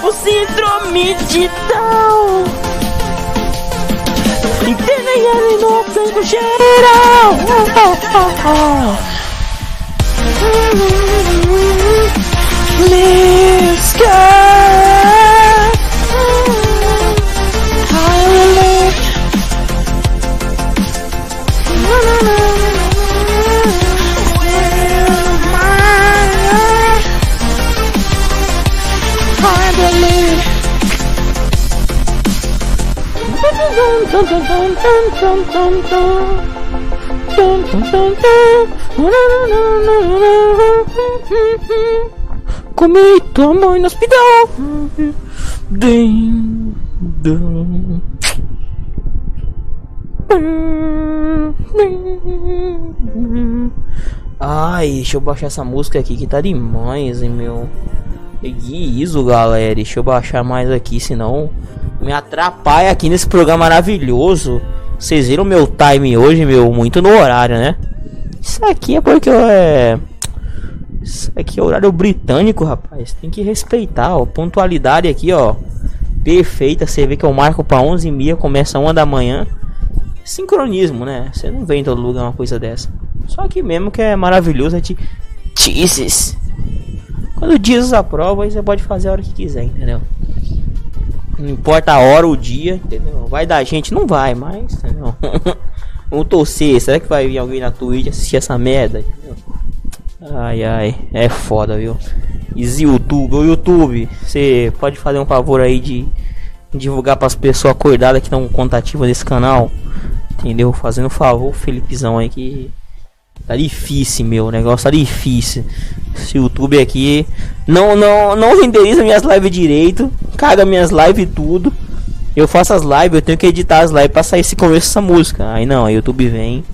por síndrome de Down. Entendem ele no tempo geral. Miss Comi tua mãe no hospital. Ding, ding. Ai, deixa eu baixar essa música aqui que tá demais, hein, meu. Que isso, galera. Deixa eu baixar mais aqui, senão me atrapalha aqui nesse programa maravilhoso. Vocês viram meu time hoje, meu, muito no horário, né? Isso aqui é porque eu é. Isso aqui é horário britânico, rapaz. Tem que respeitar, ó. Pontualidade aqui, ó. Perfeita. Você vê que eu marco pra 11h30, começa 1 da manhã. Sincronismo, né? Você não vê em todo lugar uma coisa dessa. Só aqui mesmo que é maravilhoso. É de Jesus. Quando Jesus aprova, aí você pode fazer a hora que quiser, entendeu? Não importa a hora, o dia, entendeu? Vai dar gente, não vai, mas, entendeu? Vamos torcer, será que vai vir alguém na Twitch assistir essa merda? Ai ai, é foda, viu? E YouTube, o YouTube, você pode fazer um favor aí de divulgar para as pessoas acordadas que estão contativas nesse canal, entendeu? Fazendo um favor, Felipezão aí que Tá difícil, meu. O negócio tá difícil. Esse YouTube aqui não, não, não renderiza minhas lives direito. Caga minhas lives tudo. Eu faço as lives, eu tenho que editar as lives pra sair esse começo dessa música. Aí não, o YouTube vem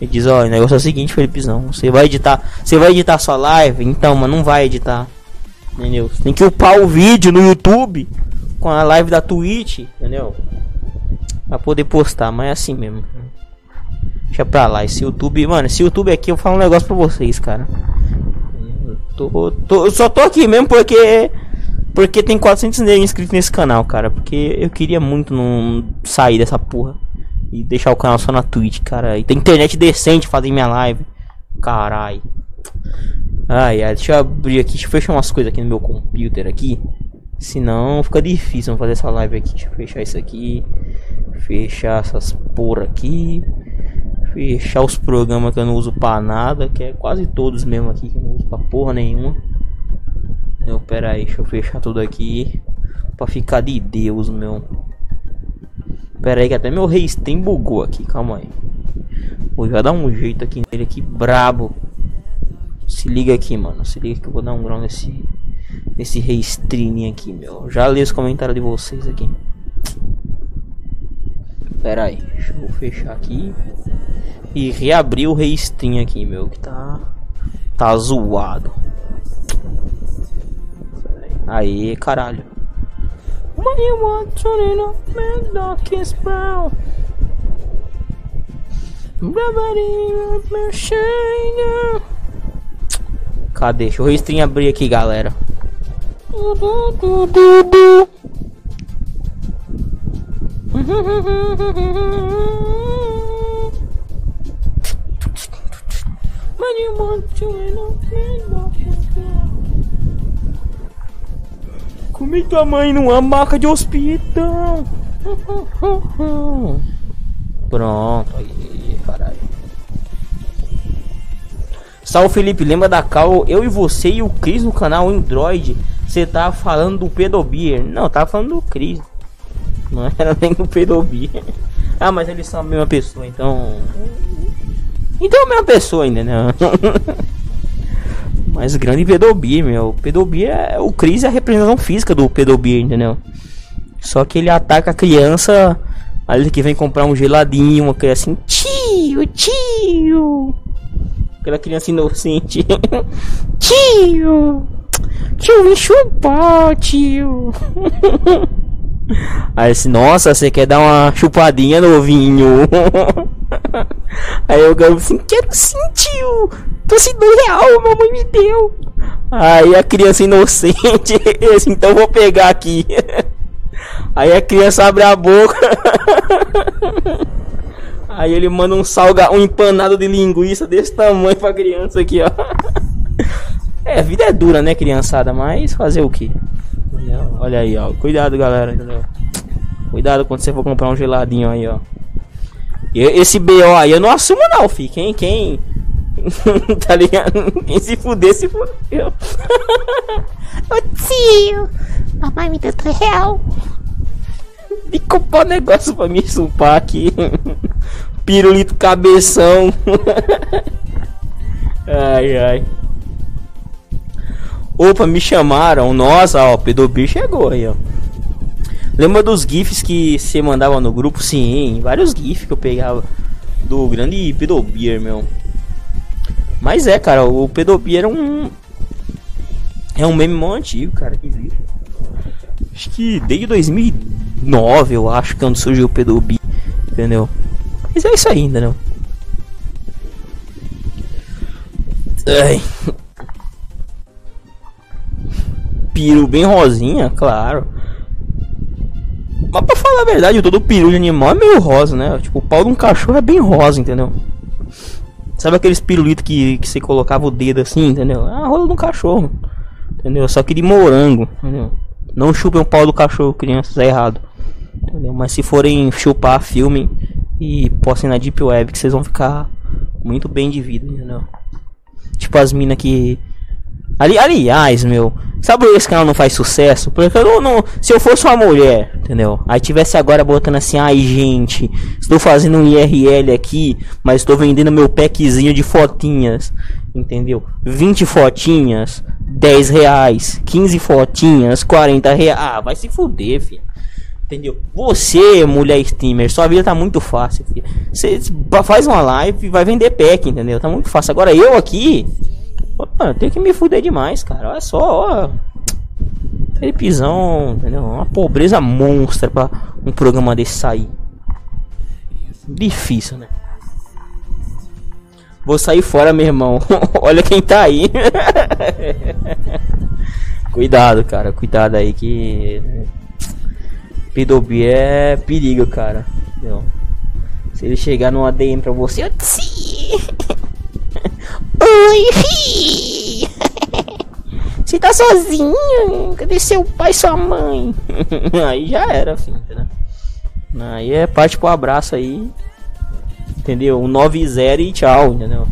e diz, ó, o negócio é o seguinte, Felipezão. Você vai editar. Você vai editar sua live? Então, mas não vai editar. Entendeu? Você tem que upar o vídeo no YouTube com a live da Twitch, entendeu? Pra poder postar, mas é assim mesmo. Deixa pra lá, esse YouTube, mano, esse YouTube aqui eu falo um negócio pra vocês, cara. Eu, tô, tô, eu só tô aqui mesmo porque. Porque tem 400 inscritos nesse canal, cara. Porque eu queria muito não sair dessa porra. E deixar o canal só na Twitch, cara. E tem internet decente fazer minha live. Carai. Ai, ai, deixa eu abrir aqui. Deixa eu fechar umas coisas aqui no meu computer aqui. Senão fica difícil fazer essa live aqui. Deixa eu fechar isso aqui. Fechar essas porra aqui fechar os programas que eu não uso pra nada, que é quase todos mesmo aqui que eu não uso pra porra nenhuma. Eu, pera aí, deixa eu fechar tudo aqui pra ficar de Deus, meu. Pera aí que até meu Restream bugou aqui, calma aí. Vou já dar um jeito aqui nele aqui, brabo. Se liga aqui, mano, se liga que eu vou dar um grau nesse nesse Restream aqui, meu. Já li os comentários de vocês aqui. Pera aí, deixa eu fechar aqui e reabrir o Restream aqui, meu, que tá tá zoado. Aí, caralho. Cadê? Deixa o Restream abrir aqui, galera. Comi tua mãe numa maca de hospital. Pronto, aí, caralho. Salve Felipe, lembra da Cal? Eu e você e o Cris no canal Android. Você tá falando do Pedobier? Não, tava falando do Cris. Não era nem do Pedobier. Ah, mas eles são a mesma pessoa, então. Então é a mesma pessoa ainda, né? Mas grande Pedobir, meu. Pedobir é. O Chris é a representação física do Pedobir, entendeu? Só que ele ataca a criança. Ali que vem comprar um geladinho, uma criança assim, tio, tio. Aquela criança inocente. tio! Tio, me chupar, tio. Aí assim, nossa, você quer dar uma chupadinha novinho? Aí eu ganho assim, quero sim, tio. Tô sem dois real, mamãe me deu. Aí a criança inocente, esse, então vou pegar aqui. Aí a criança abre a boca. Aí ele manda um salga, um empanado de linguiça desse tamanho pra criança aqui, ó. É, a vida é dura, né, criançada? Mas fazer o que? Olha aí, ó. Cuidado, galera, entendeu? Cuidado quando você for comprar um geladinho aí, ó. E esse BO aí eu não assumo não, fi. Quem, quem... tá ligado? Quem se fuder, se fudeu. Ô tio, mamãe me deu 3 real. Me comprar um negócio pra me supar aqui. Pirulito cabeção. ai, ai. Opa, me chamaram. Nossa, ó, Pedobir chegou aí, ó. Lembra dos GIFs que você mandava no grupo? Sim, vários GIFs que eu pegava do grande Pedobir, meu. Mas é, cara, o Pedobir era um. É um meme mó antigo, cara, que existe. Acho que desde 2009, eu acho, que onde surgiu o Pedobir, entendeu? Mas é isso aí, entendeu? Ai. Piro bem rosinha, claro. Mas pra falar a verdade, todo peru de animal é meio rosa, né? Tipo, o pau de um cachorro é bem rosa, entendeu? Sabe aqueles pirulitos que, que você colocava o dedo assim, entendeu? É a rola de um cachorro. Entendeu? Só que de morango, entendeu? Não chupem o pau do cachorro, crianças, é errado. Entendeu? Mas se forem chupar, filmem e postem na Deep Web que vocês vão ficar muito bem de vida, entendeu? Tipo as minas que. Ali, aliás, meu, sabe por que esse canal não faz sucesso? Porque eu não, Se eu fosse uma mulher, entendeu? Aí tivesse agora botando assim, ai gente, estou fazendo um IRL aqui, mas estou vendendo meu packzinho de fotinhas, entendeu? 20 fotinhas, 10 reais, 15 fotinhas, 40 reais. Ah, vai se fuder, filho. Entendeu? Você, mulher streamer, sua vida tá muito fácil, filho. Você faz uma live e vai vender pack, entendeu? Tá muito fácil. Agora eu aqui, opa, tenho que me fuder demais, cara. Olha só, ó. Felipezão, entendeu? Uma pobreza monstra pra um programa desse sair. Difícil, né? Vou sair fora, meu irmão. Olha quem tá aí. cuidado, cara. Cuidado aí que. Pidobi é perigo, cara. Se ele chegar numa DM pra você. Eu... Oi, Você tá sozinho? Cadê seu pai e sua mãe? aí já era, filho, né? Aí é parte pro abraço aí. Entendeu? Um 9-0 e tchau, entendeu?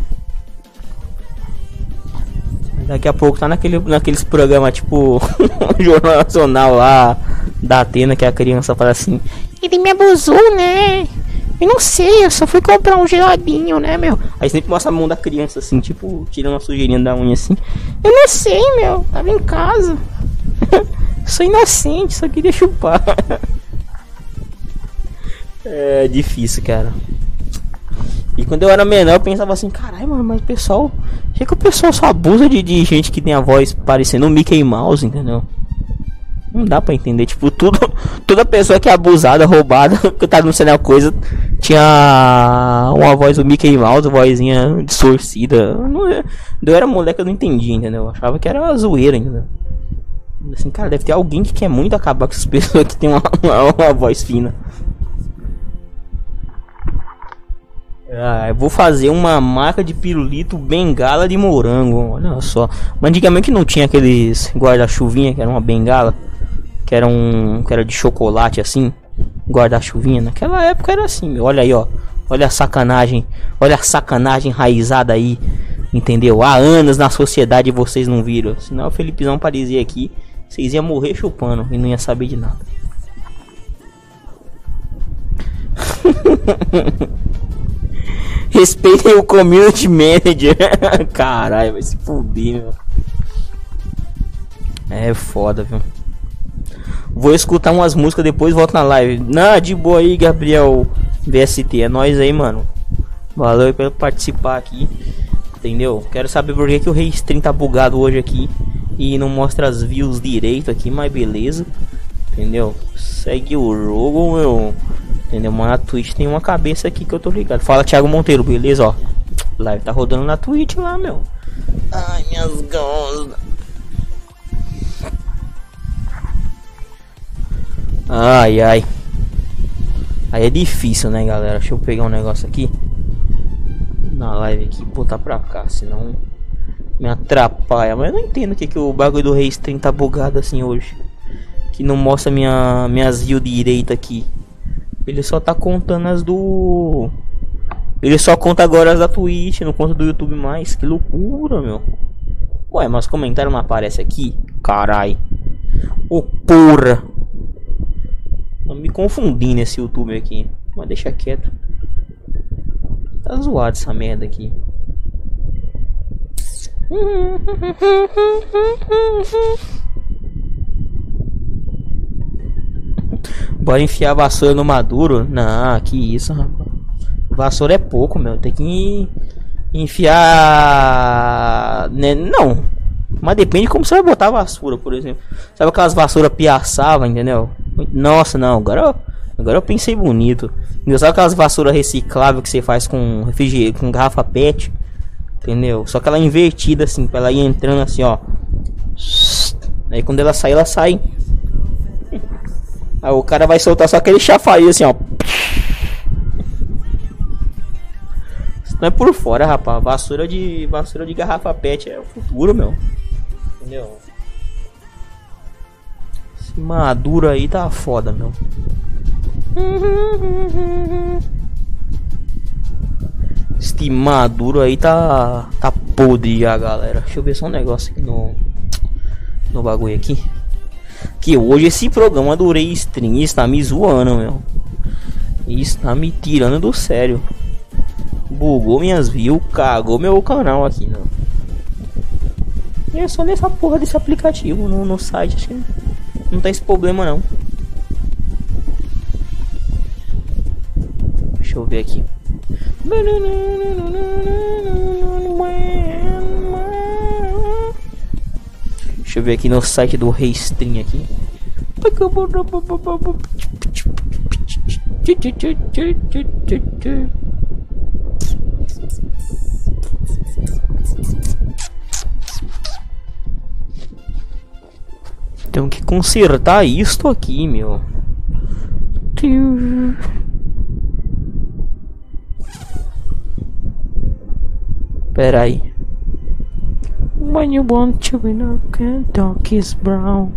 Daqui a pouco tá naquele, naqueles programas tipo Jornal Nacional lá da Atena que a criança fala assim: Ele me abusou, né? Eu não sei, eu só fui comprar um geladinho, né, meu? Aí sempre mostra a mão da criança assim, tipo, tirando a sujeirinha da unha assim. Eu não sei, meu, tava em casa. Sou inocente, só queria chupar. é difícil, cara. E quando eu era menor, eu pensava assim, caralho, mano, mas o pessoal. Achei que o pessoal só abusa de, de gente que tem a voz parecendo um Mickey Mouse, entendeu? Não dá pra entender, tipo, tudo. Toda pessoa que é abusada, roubada, que tá no cenário coisa, tinha uma voz do Mickey Mouse, vozinha distorcida. Não, eu era moleque, eu não entendia, entendeu? Eu achava que era zoeira, entendeu? Assim, cara, deve ter alguém que quer muito acabar com essas pessoas que tem uma, uma, uma voz fina. Ah, eu vou fazer uma marca de pirulito bengala de morango. Olha só. Mas antigamente não tinha aqueles guarda-chuvinha que era uma bengala. Que era um. Que era de chocolate assim. Guarda-chuvinha. Naquela época era assim. Olha aí, ó. Olha a sacanagem. Olha a sacanagem enraizada aí. Entendeu? Há anos na sociedade vocês não viram. Senão o Felipezão parecia aqui. Vocês iam morrer chupando e não ia saber de nada. Respeitem o community manager. Caralho, vai se fuder, meu. É foda, viu? Vou escutar umas músicas depois volto na live. Não, de boa aí, Gabriel VST. É nóis aí, mano. Valeu pelo participar aqui. Entendeu? Quero saber por que, que o Rei Stream tá bugado hoje aqui. E não mostra as views direito aqui, mas beleza. Entendeu? Segue o jogo, meu. Entendeu? Mas na Twitch tem uma cabeça aqui que eu tô ligado. Fala, Thiago Monteiro, beleza? Ó, live tá rodando na Twitch lá, meu. Ai, minhas gostas. Ai, ai. Aí é difícil, né, galera? Deixa eu pegar um negócio aqui. Na live aqui, botar pra cá, senão me atrapalha. Mas eu não entendo que, que o bagulho do Restream tá bugado assim hoje. Que não mostra minha, minhas views direita aqui. Ele só tá contando as do. Ele só conta agora as da Twitch, não conta do YouTube mais. Que loucura, meu. Ué, mas comentário não aparece aqui? Carai. Ô oh, porra. Me confundindo esse YouTube aqui. Mas deixa quieto. Tá zoado essa merda aqui. Bora enfiar vassoura no maduro? Não, que isso, rapaz. Vassoura é pouco, meu. Tem que enfiar. Né? Não. Mas depende de como você vai botar a vassoura, por exemplo. Sabe aquelas vassouras piaçava, entendeu? Nossa, não. Agora, agora eu pensei bonito. Sabe aquelas vassouras recicláveis que você faz com refrigerante, com garrafa PET? Entendeu? Só que ela é invertida assim, pra ela ir entrando assim, ó. Aí quando ela sai, ela sai. Aí o cara vai soltar só aquele chafariz assim, ó. Isso não é por fora, rapaz. Vassoura de vassoura de garrafa PET é o futuro, meu. Entendeu? Maduro aí tá foda, meu. Este maduro aí tá. tá podre já, galera. Deixa eu ver só um negócio aqui no. No bagulho aqui. Que hoje esse programa do Rei Stream está me zoando, meu. Está me tirando do sério. Bugou minhas views, cagou meu canal aqui, não. E é só nessa porra desse aplicativo no, no site, acho que não, tem esse problema não. Deixa eu ver aqui. Deixa eu ver aqui no site do Restream aqui. Tenho que consertar isto aqui, meu. Pera aí. When you want to be known, dark is brown.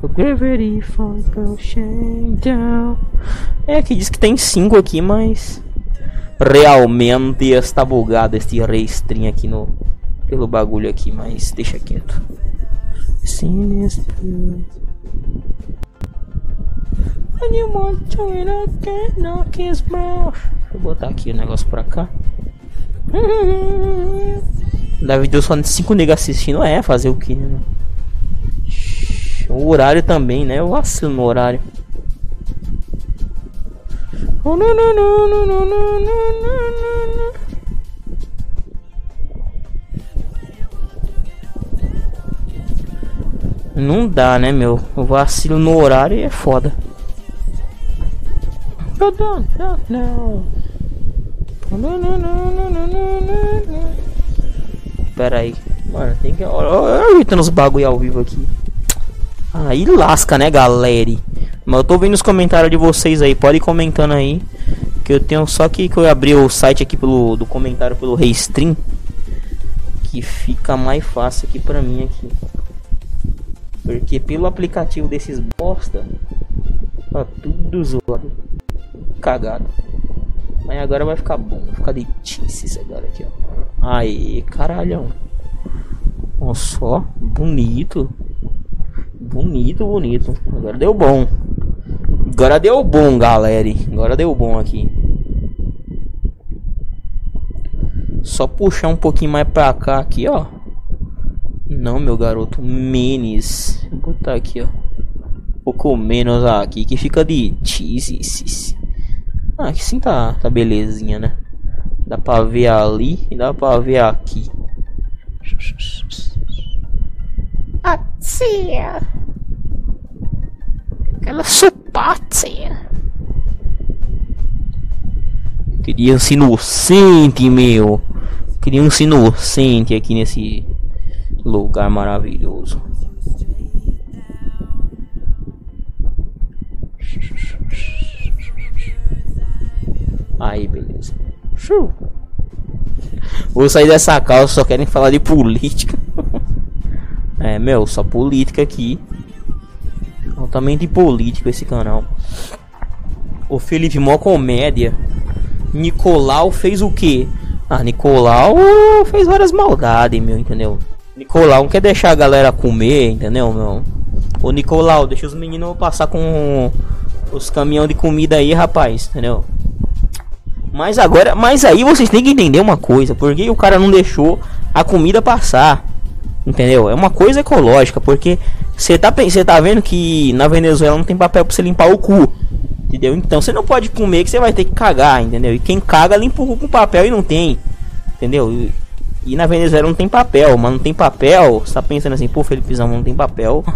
The gravity pushing down. É que diz que tem 5 aqui, mas realmente está bugado este restring aqui no pelo bagulho aqui, mas deixa quieto. Sim, When you want to be known, dark is brown. Vou botar aqui o negócio pra cá. Deve ter só 5 negas assistindo. É, fazer o que, né? O horário também, né? Eu vacilo no horário. Não dá, né, meu? O vacilo no horário é foda. Não. Pera aí. Mano, tem que. Olha evitando os bagulho ao vivo aqui. Aí lasca, né, galera? Mas eu tô vendo os comentários de vocês aí. Pode ir comentando aí. Que eu tenho só que, que eu abri o site aqui pelo do comentário pelo Restream. Que fica mais fácil aqui pra mim aqui. Porque pelo aplicativo desses bosta. Tá tudo zoado. Cagado. Mas agora vai ficar bom. Vai ficar de tices agora aqui, ó. Aí, caralhão. Olha só. Bonito. Bonito, bonito. Agora deu bom. Agora deu bom, galera. Agora deu bom aqui. Só puxar um pouquinho mais pra cá aqui, ó. Não, meu garoto. Menes. Vou botar aqui, ó. Pouco menos aqui. Que fica de cheese. Ah, aqui sim tá, tá belezinha, né? Dá pra ver ali e dá pra ver aqui. A tia. Aquela supatia. Criança inocente, meu. Criança inocente aqui nesse lugar maravilhoso. Aí, beleza. Vou sair dessa calça, só querem falar de política. É, meu, só política aqui. Altamente político esse canal. O Felipe, mó comédia. Nicolau fez o que? Ah, Nicolau fez várias maldades, meu, entendeu? Nicolau não quer deixar a galera comer, entendeu, meu? Ô Nicolau, deixa os meninos passar com os caminhão de comida aí, rapaz, entendeu? Mas agora, mas aí vocês têm que entender uma coisa, porque o cara não deixou a comida passar. Entendeu? É uma coisa ecológica, porque você tá, tá vendo que na Venezuela não tem papel pra você limpar o cu. Entendeu? Então você não pode comer que você vai ter que cagar, entendeu? E quem caga limpa o cu com papel e não tem. Entendeu? E, e na Venezuela não tem papel, mas não tem papel. Você tá pensando assim, pô, Felipezão, não tem papel.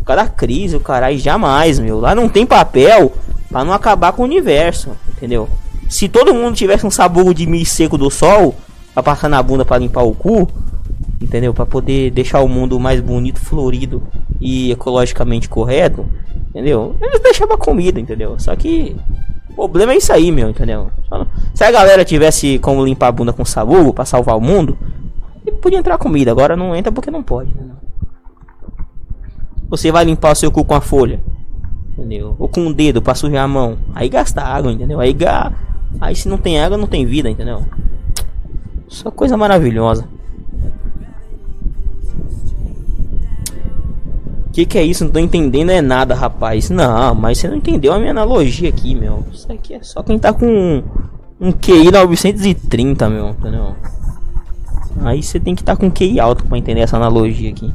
O cara crise, o caralho, jamais, meu. Lá não tem papel para não acabar com o universo, entendeu? Se todo mundo tivesse um sabugo de milho seco do sol para passar na bunda para limpar o cu, entendeu? Para poder deixar o mundo mais bonito, florido e ecologicamente correto, entendeu? Eles deixavam comida, entendeu? Só que o problema é isso aí, meu, entendeu? Se a galera tivesse como limpar a bunda com sabugo para salvar o mundo, podia entrar comida. Agora não entra porque não pode, entendeu? Você vai limpar o seu cu com a folha, entendeu? Ou com o dedo para sujar a mão. Aí gasta água, entendeu? Aí ga Aí se não tem água, não tem vida, entendeu? Só coisa maravilhosa. Que que é isso? Não tô entendendo é nada, rapaz. Não, mas você não entendeu a minha analogia aqui, meu. Isso aqui é só quem tá com um, QI 930, meu, entendeu? Aí você tem que estar tá com QI alto para entender essa analogia aqui.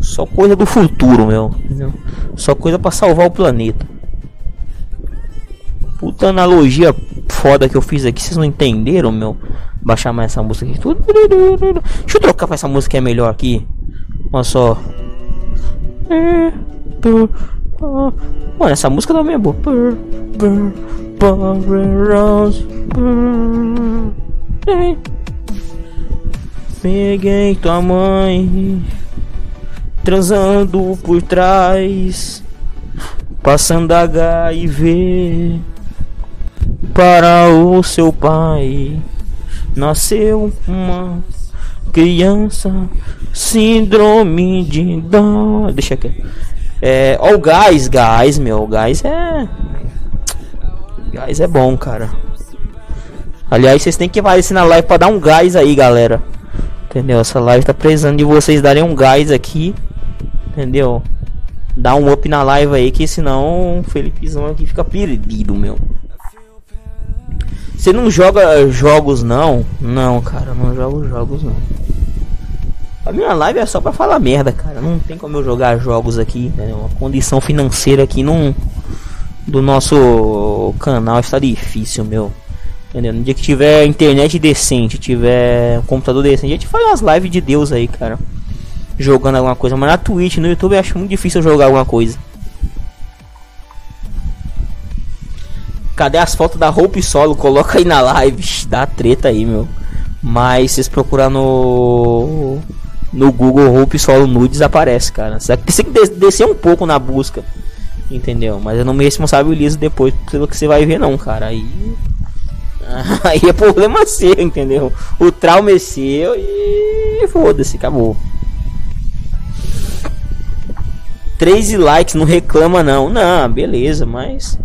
Só coisa do futuro, meu, entendeu? Só coisa para salvar o planeta. Puta analogia foda que eu fiz aqui, vocês não entenderam, meu? Baixar mais essa música aqui. Deixa eu trocar pra essa música que é melhor aqui. Olha só. Mano, essa música também é boa. Peguei tua mãe transando por trás, passando HIV para o seu pai. Nasceu uma criança, síndrome de dó. Deixa aqui. É, ó, o gás, gás, meu, gás é. Gás é bom, cara. Aliás, vocês têm que aparecer na live para dar um gás aí, galera. Entendeu? Essa live tá precisando de vocês darem um gás aqui. Entendeu? Dá um up na live aí, que senão o Felipezão aqui fica perdido, meu. Você não joga jogos não? Não, cara, não jogo jogos não. A minha live é só pra falar merda, cara. Não tem como eu jogar jogos aqui. Né? A condição financeira aqui não, do nosso canal está difícil, meu. Entendeu? No dia que tiver internet decente, tiver um computador decente, a gente faz umas lives de Deus aí, cara. Jogando alguma coisa. Mas na Twitch, no YouTube, eu acho muito difícil jogar alguma coisa. Cadê as fotos da Hope Solo? Coloca aí na live. Dá treta aí, meu. Mas se procurar no no Google Hope Solo Nudes aparece, cara. Você tem que descer um pouco na busca. Entendeu? Mas eu não me responsabilizo depois pelo que você vai ver não, cara. Aí aí é problema seu, entendeu? O trauma é seu e foda-se, acabou. 13 likes, não reclama não. Não, beleza, mas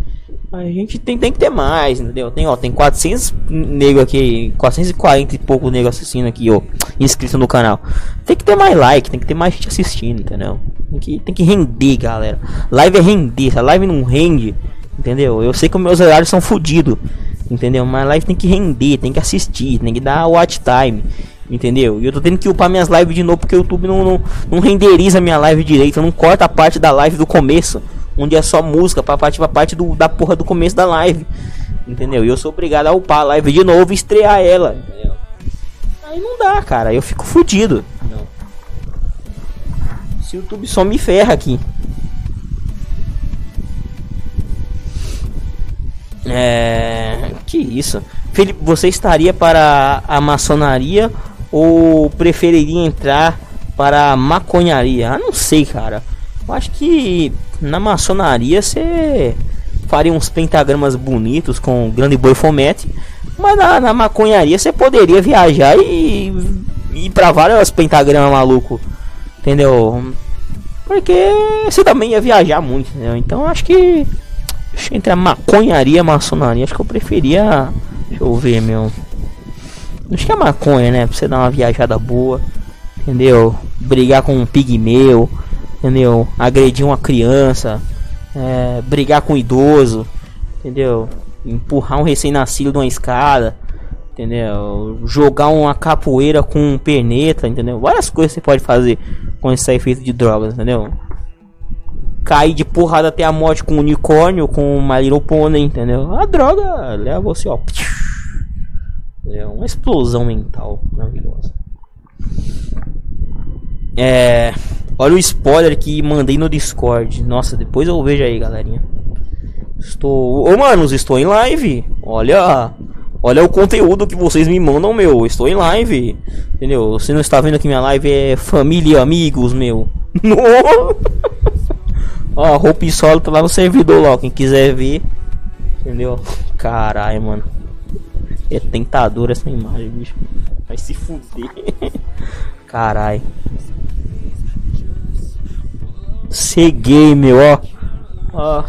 a gente tem, tem que ter mais, entendeu? Tem, ó, tem 400 nego aqui, 440 e pouco nego assistindo aqui, ó, inscrito no canal. Tem que ter mais like, tem que ter mais gente assistindo, entendeu? Tem que, tem que render, galera. Live é render, se a live não rende, entendeu? Eu sei que meus horários são fodidos, entendeu? Mas live tem que render, tem que assistir, tem que dar watch time, entendeu? E eu tô tendo que upar minhas lives de novo porque o YouTube não, não, não renderiza minha live direito, não corta a parte da live do começo onde é só música pra parte, pra parte do, da porra do começo da live. Entendeu? E eu sou obrigado a upar a live de novo e estrear ela. Entendeu? Aí não dá, cara. Eu fico fudido. Não. Se o YouTube só me ferra aqui. É. Que isso? Felipe, você estaria para a maçonaria ou preferiria entrar para a maconharia? Ah, não sei, cara. Eu acho que na maçonaria você faria uns pentagramas bonitos com grande boi fomete. Mas na, na maconharia você poderia viajar e ir pra vários pentagramas maluco. Entendeu? Porque você também ia viajar muito, entendeu? Então acho que. Acho que entre a maconharia e a maçonaria, acho que eu preferia. Deixa eu ver, meu. Acho que é maconha, né? Pra você dar uma viajada boa. Entendeu? Brigar com um pigmeu. Entendeu? Agredir uma criança. É, brigar com um idoso. Entendeu? Empurrar um recém-nascido de uma escada. Entendeu? Jogar uma capoeira com um perneta. Entendeu? Várias coisas você pode fazer com esse efeito de drogas. Entendeu? Cair de porrada até a morte com um unicórnio, com uma Little Pony, entendeu? A droga leva você, ó. É uma explosão mental maravilhosa. É. Olha o spoiler que mandei no Discord. Nossa, depois eu vejo aí, galerinha. Estou. Ô, manos, estou em live. Olha. Olha o conteúdo que vocês me mandam, meu. Estou em live. Entendeu? Você não está vendo que minha live é família e amigos, meu. Ó, roupa e solo tá lá no servidor lá. Quem quiser ver. Entendeu? Caralho, mano. É tentadora essa imagem, bicho. Vai se fuder. Carai. Ceguei, meu, ó. Ó.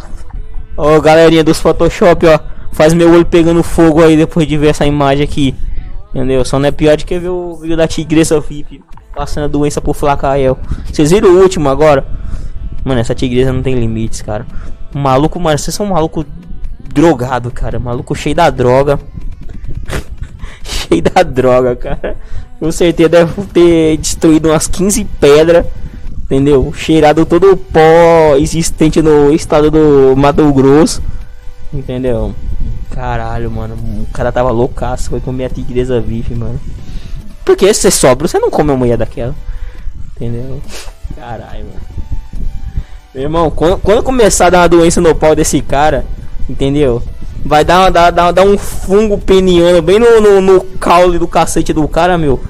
Ó, galerinha dos Photoshop, ó. Faz meu olho pegando fogo aí depois de ver essa imagem aqui. Entendeu? Só não é pior do que ver o vídeo da tigresa VIP passando a doença por Flacael. Vocês viram o último agora? Mano, essa tigresa não tem limites, cara. Maluco, mano, vocês são um maluco drogado, cara. Maluco cheio da droga. cheio da droga, cara. Com certeza deve ter destruído umas 15 pedras. Entendeu? Cheirado todo o pó existente no estado do Mato Grosso. Entendeu? Caralho, mano. O cara tava loucaço. Foi comer a tigresa vive, mano. Porque se você sobra, você não come uma mulher daquela. Entendeu? Caralho, mano. Meu irmão, quando, quando começar a dar uma doença no pau desse cara, entendeu? Vai dar, dar, dar, dar um fungo peniano bem no, no, no caule do cacete do cara, meu.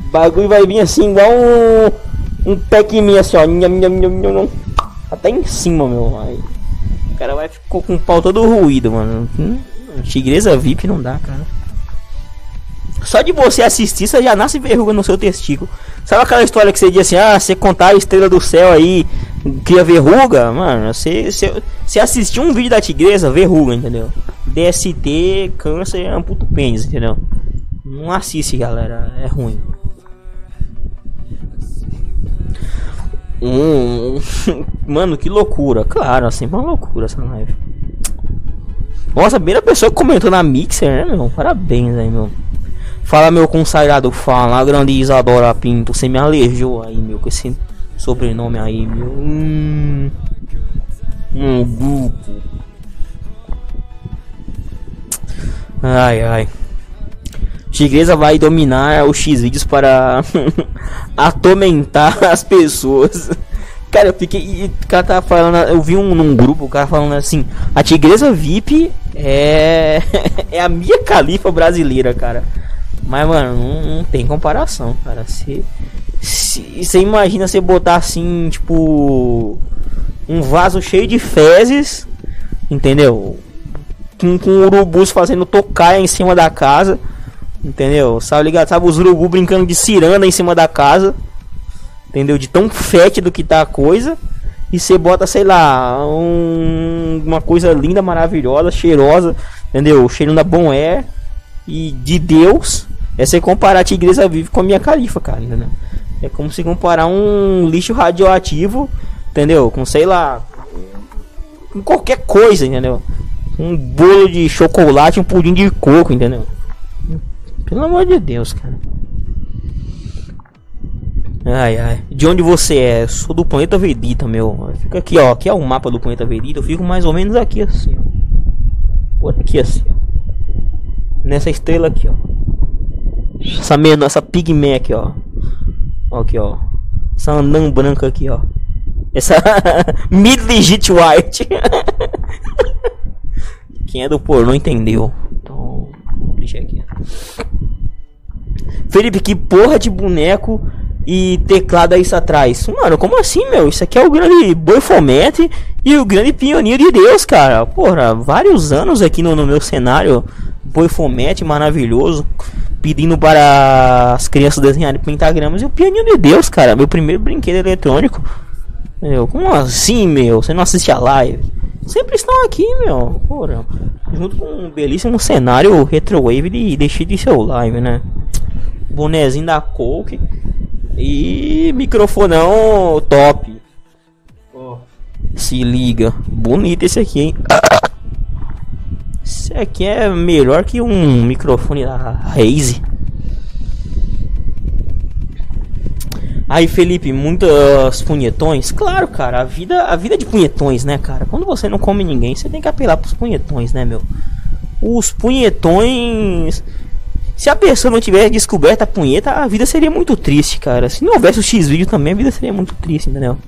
O bagulho vai vir assim, igual um, um pac assim, ó. Nham, nham, nham, nham, até em cima, meu. Aí, o cara vai ficar com o pau todo ruído, mano. Hum, tigresa VIP não dá, cara. Só de você assistir, você já nasce verruga no seu testículo. Sabe aquela história que você diz assim, ah, você contar a estrela do céu aí, cria verruga? Mano, você, você, você assistir um vídeo da tigresa, verruga, entendeu? DST, câncer, amputa o pênis, entendeu? Não assiste, galera, é ruim. Hum, mano, que loucura. Claro, assim, uma loucura essa live. Nossa, a primeira pessoa que comentou na Mixer, né, meu? Parabéns aí, meu. Fala, meu consagrado, fala, a grande Isadora Pinto. Você me aleijou aí, meu, com esse sobrenome aí, meu. Hum, um grupo. Ai, ai. Tigresa vai dominar os X-Vídeos para atormentar as pessoas. Cara, eu fiquei. O cara tá falando. Eu vi um num grupo, o cara falando assim: A Tigresa VIP é. é a minha califa brasileira, cara. Mas, mano, não, não tem comparação, cara. Se. Você imagina você botar assim, tipo. Um vaso cheio de fezes. Entendeu? Com, com urubus fazendo tocar em cima da casa. Entendeu? Sabe ligado? Sabe os urubu brincando de ciranda em cima da casa. Entendeu? De tão fétido que tá a coisa. E você bota, sei lá, um, uma coisa linda, maravilhosa, cheirosa. Entendeu? Cheirando da bom air. E de Deus. É você comparar a tigresa vive com a minha califa, cara. Entendeu? É como se comparar um lixo radioativo. Entendeu? Com sei lá. Com qualquer coisa, entendeu? Um bolo de chocolate, um pudim de coco, entendeu? Pelo amor de Deus, cara. Ai, ai. De onde você é? Eu sou do planeta Vedita, meu. Fica aqui, ó. Aqui é o mapa do planeta Vedita. Eu fico mais ou menos aqui, assim, ó. Por aqui, assim, ó. Nessa estrela aqui, ó. Essa menor, essa pigmé aqui, ó. ó. Aqui, ó. Essa anã branca aqui, ó. Essa mid-legit white. Quem é do pornô entendeu. Então, vou deixar aqui. Felipe, que porra de boneco e teclado é isso atrás? Mano, como assim, meu? Isso aqui é o grande boi fomete E o grande pioneiro de Deus, cara. Porra, vários anos aqui no, no meu cenário. Boi Fomete, maravilhoso. Pedindo para as crianças desenharem pentagramas. E o pianinho de Deus, cara. Meu primeiro brinquedo eletrônico. Meu, como assim, meu? Você não assiste a live? Sempre estão aqui, meu. Porra. Junto com um belíssimo cenário retrowave de deixe de seu live, né? Bonezinho da Coke. E microfonão top. Se liga. Bonito esse aqui, hein? Esse aqui é melhor que um microfone da Raze. Aí, Felipe, muitas punhetões? Claro, cara, a vida, a vida de punhetões, né, cara? Quando você não come ninguém, você tem que apelar pros punhetões, né, meu? Os punhetões. Se a pessoa não tivesse descoberto a punheta, a vida seria muito triste, cara. Se não houvesse o X-Vídeo também, a vida seria muito triste, entendeu?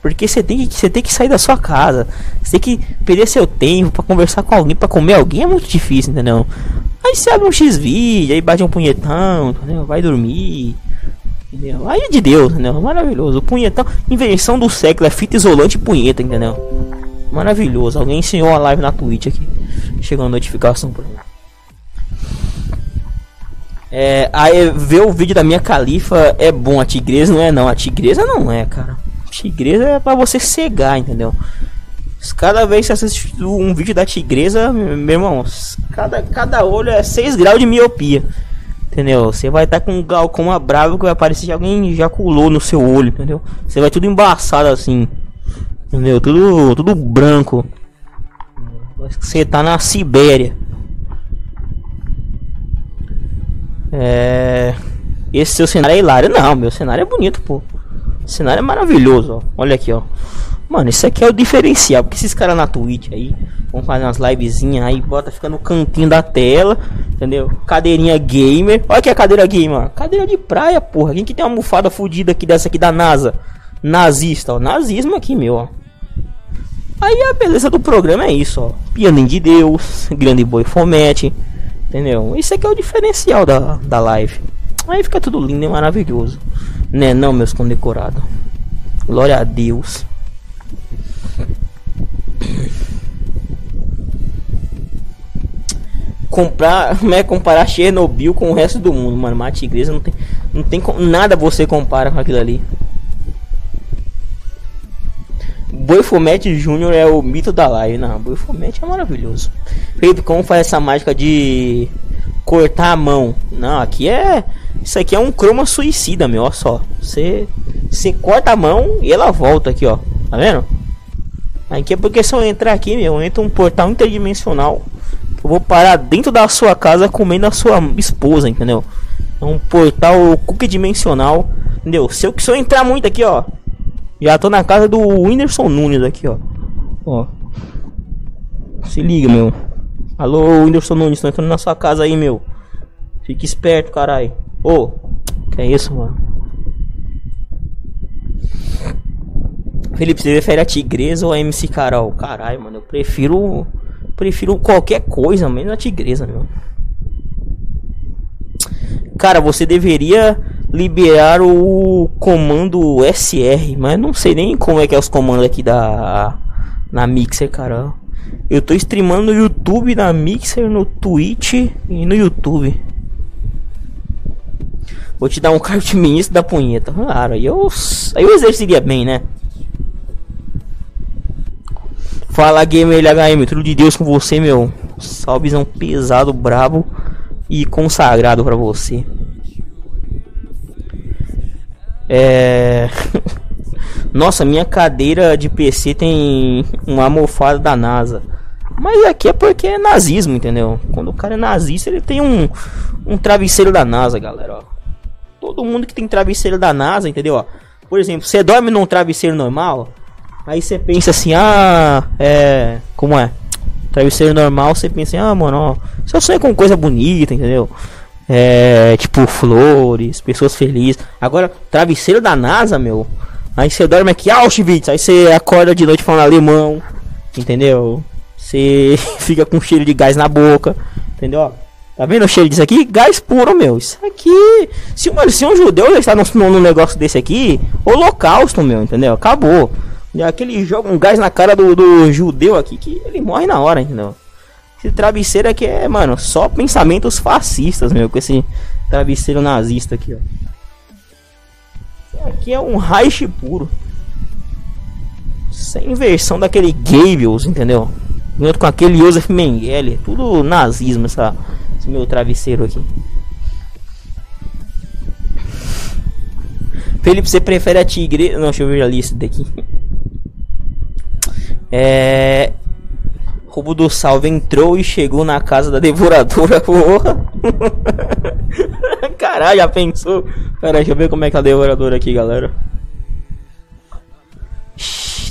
Porque você tem que você tem que sair da sua casa. Você tem que perder seu tempo para conversar com alguém, para comer alguém é muito difícil, entendeu? Aí você abre um X-Vídeo, aí bate um punhetão, entendeu? Vai dormir. Entendeu? Aí é de Deus, entendeu? Maravilhoso. O punhetão, invenção do século é fita isolante e punheta, entendeu? Maravilhoso. Alguém ensinou a live na Twitch aqui. Chegou a notificação por mim. É, aí ver o vídeo da minha califa é bom, a tigresa não é não, a tigresa não é, cara. Tigresa é para você cegar, entendeu? Cada vez que assiste um vídeo da tigresa, meu irmão, cada, cada olho é 6 graus de miopia. Entendeu? Você vai estar tá com um glaucoma bravo que vai parecer que alguém ejaculou no seu olho, entendeu? Você vai tudo embaçado assim. Entendeu? Tudo, tudo branco. Você tá na Sibéria. É. Esse seu cenário é hilário. Não, meu cenário é bonito, pô. O cenário é maravilhoso, ó. Olha aqui, ó. Mano, isso aqui é o diferencial. Porque esses caras na Twitch aí vão fazer umas livezinhas aí, bota, fica no cantinho da tela, entendeu? Cadeirinha gamer. Olha que a cadeira gamer. Cadeira de praia, porra. Quem que tem uma almofada fodida aqui dessa aqui da NASA? Nazista, ó. Nazismo aqui, meu, ó. Aí a beleza do programa é isso, ó. Pianinho de Deus, grande boi fomete, entendeu? Isso aqui é o diferencial da, da live. Aí fica tudo lindo e maravilhoso. Né não, meus condecorados. Glória a Deus. Comprar, né, comparar Chernobyl com o resto do mundo, mano. Mate igreja não tem, não tem nada você compara com aquilo ali. Boi Fomete Júnior é o mito da live. Não, Boi Fomete é maravilhoso. Felipe, como faz essa mágica de cortar a mão? Não, aqui é isso aqui é um croma suicida, meu. Olha só. Você, você corta a mão e ela volta aqui, ó. Tá vendo? Aqui é porque se eu entrar aqui, meu, entra um portal interdimensional. Eu vou parar dentro da sua casa comendo a sua esposa, entendeu? É um portal cookie dimensional, entendeu? Se eu, se eu entrar muito aqui, ó. Já tô na casa do Whindersson Nunes aqui, ó. Ó. Se liga, meu. Alô, Whindersson Nunes, tô entrando na sua casa aí, meu. Fique esperto, caralho. Ô, que é isso, mano? Felipe, você prefere a Tigresa ou a MC Carol? Caralho, mano, eu prefiro. Prefiro qualquer coisa, menos a Tigresa, meu. Cara, você deveria liberar o comando SR, mas não sei nem como é que é os comandos aqui da na Mixer, cara. Eu tô streamando no YouTube, na Mixer, no Twitch e no YouTube. Vou te dar um cargo de ministro da punheta. Claro, aí eu, aí eu exerceria bem, né? Fala gamer LHM, tudo de Deus com você, meu. Salvezão pesado, brabo e consagrado para você. É. Nossa, minha cadeira de PC tem uma almofada da NASA. Mas aqui é porque é nazismo, entendeu? Quando o cara é nazista, ele tem um, um travesseiro da NASA, galera. Ó todo mundo que tem travesseiro da NASA, entendeu? Ó, por exemplo, você dorme num travesseiro normal, aí você pensa assim, ah, é. Como é? Travesseiro normal, você pensa assim, ah, mano, ó, só sonha com coisa bonita, entendeu? É, tipo, flores, pessoas felizes. Agora, travesseiro da NASA, meu. Aí você dorme aqui, Auschwitz. Aí você acorda de noite falando alemão, entendeu? Você fica com cheiro de gás na boca, entendeu? Tá vendo o cheiro disso aqui? Gás puro, meu. Isso aqui. Se, mano, se um judeu já está num, negócio desse aqui, holocausto, meu, entendeu? Acabou. Aquele joga um gás na cara do, do judeu aqui que ele morre na hora, entendeu? Esse travesseiro aqui é, mano, só pensamentos fascistas, meu, com esse travesseiro nazista aqui, ó. Aqui é um Reich puro. Sem versão daquele Gables, entendeu? Junto com aquele Josef Mengele. Tudo nazismo, essa, esse meu travesseiro aqui. Felipe, você prefere a tigre? Não, deixa eu ver a lista daqui. É. Roubo do Salve entrou e chegou na casa da devoradora. Porra. Caralho, já pensou? Pera, deixa eu ver como é que é a devoradora aqui, galera.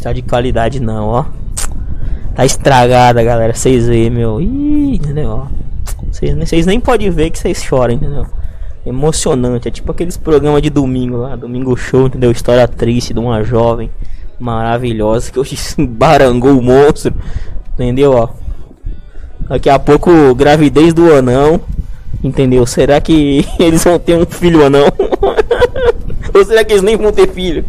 tá de qualidade não, ó. Tá estragada, galera. Vocês veem, meu. Ih, entendeu? Vocês nem podem ver que vocês choram, entendeu? Emocionante. É tipo aqueles programas de domingo lá. Domingo show, entendeu? História triste de uma jovem maravilhosa que hoje barangou o monstro. Entendeu, ó? Daqui a pouco, gravidez do anão. Entendeu? Será que eles vão ter um filho ou não? ou será que eles nem vão ter filho?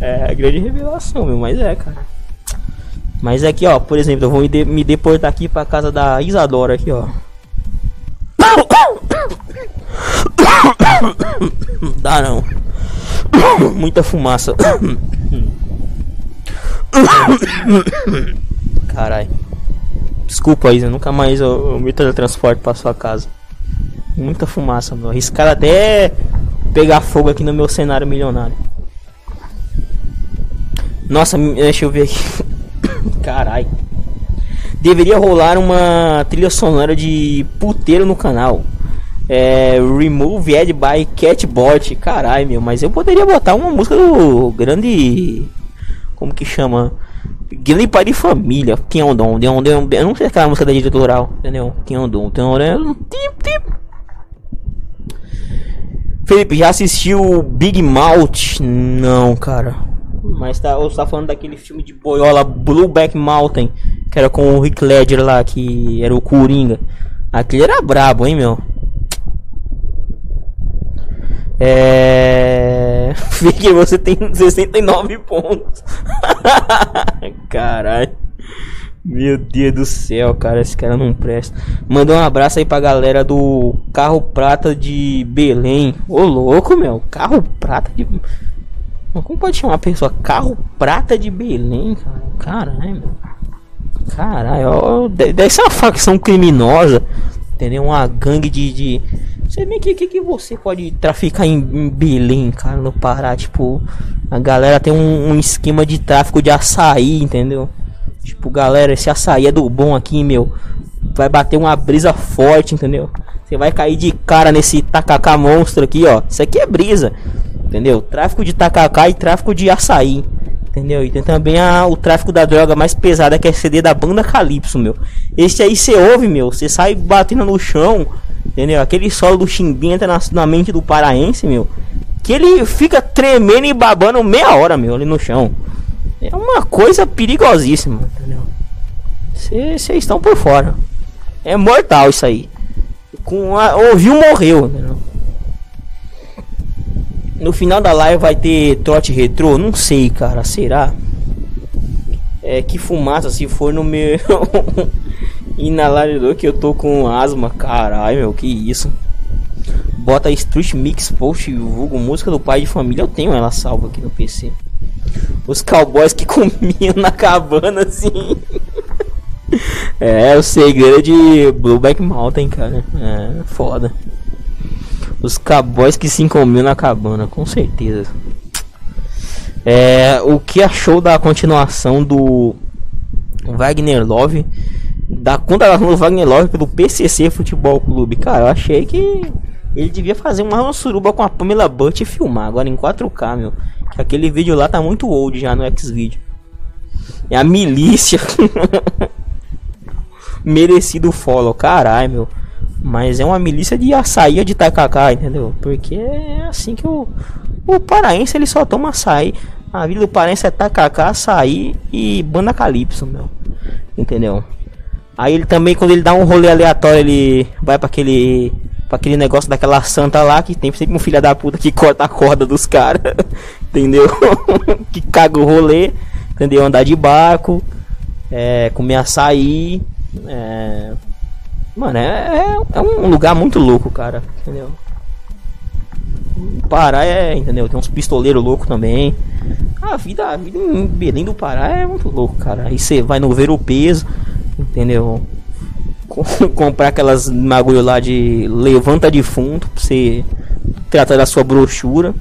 É a grande revelação, meu, mas é, cara. Mas aqui, ó, por exemplo, eu vou me deportar aqui pra casa da Isadora aqui, ó. Dá não. Muita fumaça. Carai. Desculpa, Isa, nunca mais eu, eu me teletransporte pra sua casa. Muita fumaça, meu. Arriscaram até pegar fogo aqui no meu cenário milionário. Nossa, deixa eu ver aqui. Carai. Deveria rolar uma trilha sonora de puteiro no canal. É, Remove Ad by Catbot. Carai, meu. Mas eu poderia botar uma música do grande. Como que chama? Grande pai de família. Quem é o dom? Eu não sei aquela música da editoral. Entendeu? Quem é. Felipe, já assistiu Big Mouth? Não, cara. Mas tá, você tá falando daquele filme de boiola Blueback Mountain, que era com o Rick Ledger lá, que era o Coringa. Aquele era brabo, hein, meu? É. Fique, você tem 69 pontos. Caralho. Meu Deus do céu, cara, esse cara não presta. Manda um abraço aí pra galera do Carro Prata de Belém. Ô louco, meu, Carro Prata de. Como pode chamar a pessoa? Carro Prata de Belém, cara. Caralho, meu. Caralho, deve ser uma facção criminosa. Entendeu? Uma gangue de. de... Você vê que, que, que você pode traficar em, em, Belém, cara, no Pará. Tipo, a galera tem um, um esquema de tráfico de açaí, entendeu? Tipo, galera, esse açaí é do bom aqui, meu. Vai bater uma brisa forte, entendeu? Você vai cair de cara nesse tacacá monstro aqui, ó. Isso aqui é brisa, entendeu? Tráfico de tacacá e tráfico de açaí, entendeu? E tem também a, o tráfico da droga mais pesada que é CD da banda Calypso, meu. Esse aí você ouve, meu. Você sai batendo no chão, entendeu? Aquele solo do chimbinha entra na, na mente do paraense, meu. Que ele fica tremendo e babando meia hora, meu, ali no chão. É uma coisa perigosíssima, entendeu? Vocês estão por fora. É mortal isso aí. Com a, ouviu, morreu, entendeu? No final da live vai ter trote retrô? Não sei, cara. Será? É que fumaça se for no meu inalador que eu tô com asma. Caralho, meu, que isso. Bota Street Mix Post vulgo música do pai de família. Eu tenho ela salva aqui no PC. Os cowboys que comiam na cabana assim. é, o segredo de Blueback Mountain, cara. É, foda. Os cowboys que se comiam na cabana, com certeza. É, o que achou da continuação do Wagner Love? Da contratação do Wagner Love pelo PCC Futebol Clube? Cara, eu achei que ele devia fazer uma suruba com a Pamela Butt e filmar agora em 4K, meu. Que aquele vídeo lá tá muito old já no X-Video. É a milícia. Merecido follow, caralho, meu. Mas é uma milícia de açaí de tacacá, entendeu? Porque é assim que o, o paraense ele só toma açaí. A vida do paraense é tacacá, açaí e banda calypso, meu. Entendeu? Aí ele também, quando ele dá um rolê aleatório, ele vai para aquele para aquele negócio daquela santa lá que tem sempre um filho da puta que corta a corda dos caras, entendeu? que caga o rolê. entendeu? Andar de barco, é, comer açaí. É... Mano, é, é, é um lugar muito louco, cara, entendeu? Pará é, entendeu? Tem uns pistoleiros loucos também. A vida, a vida em Belém do Pará é muito louco, cara. Aí você vai no ver o peso, entendeu? comprar aquelas bagulho lá de levanta defunto pra você tratar da sua brochura.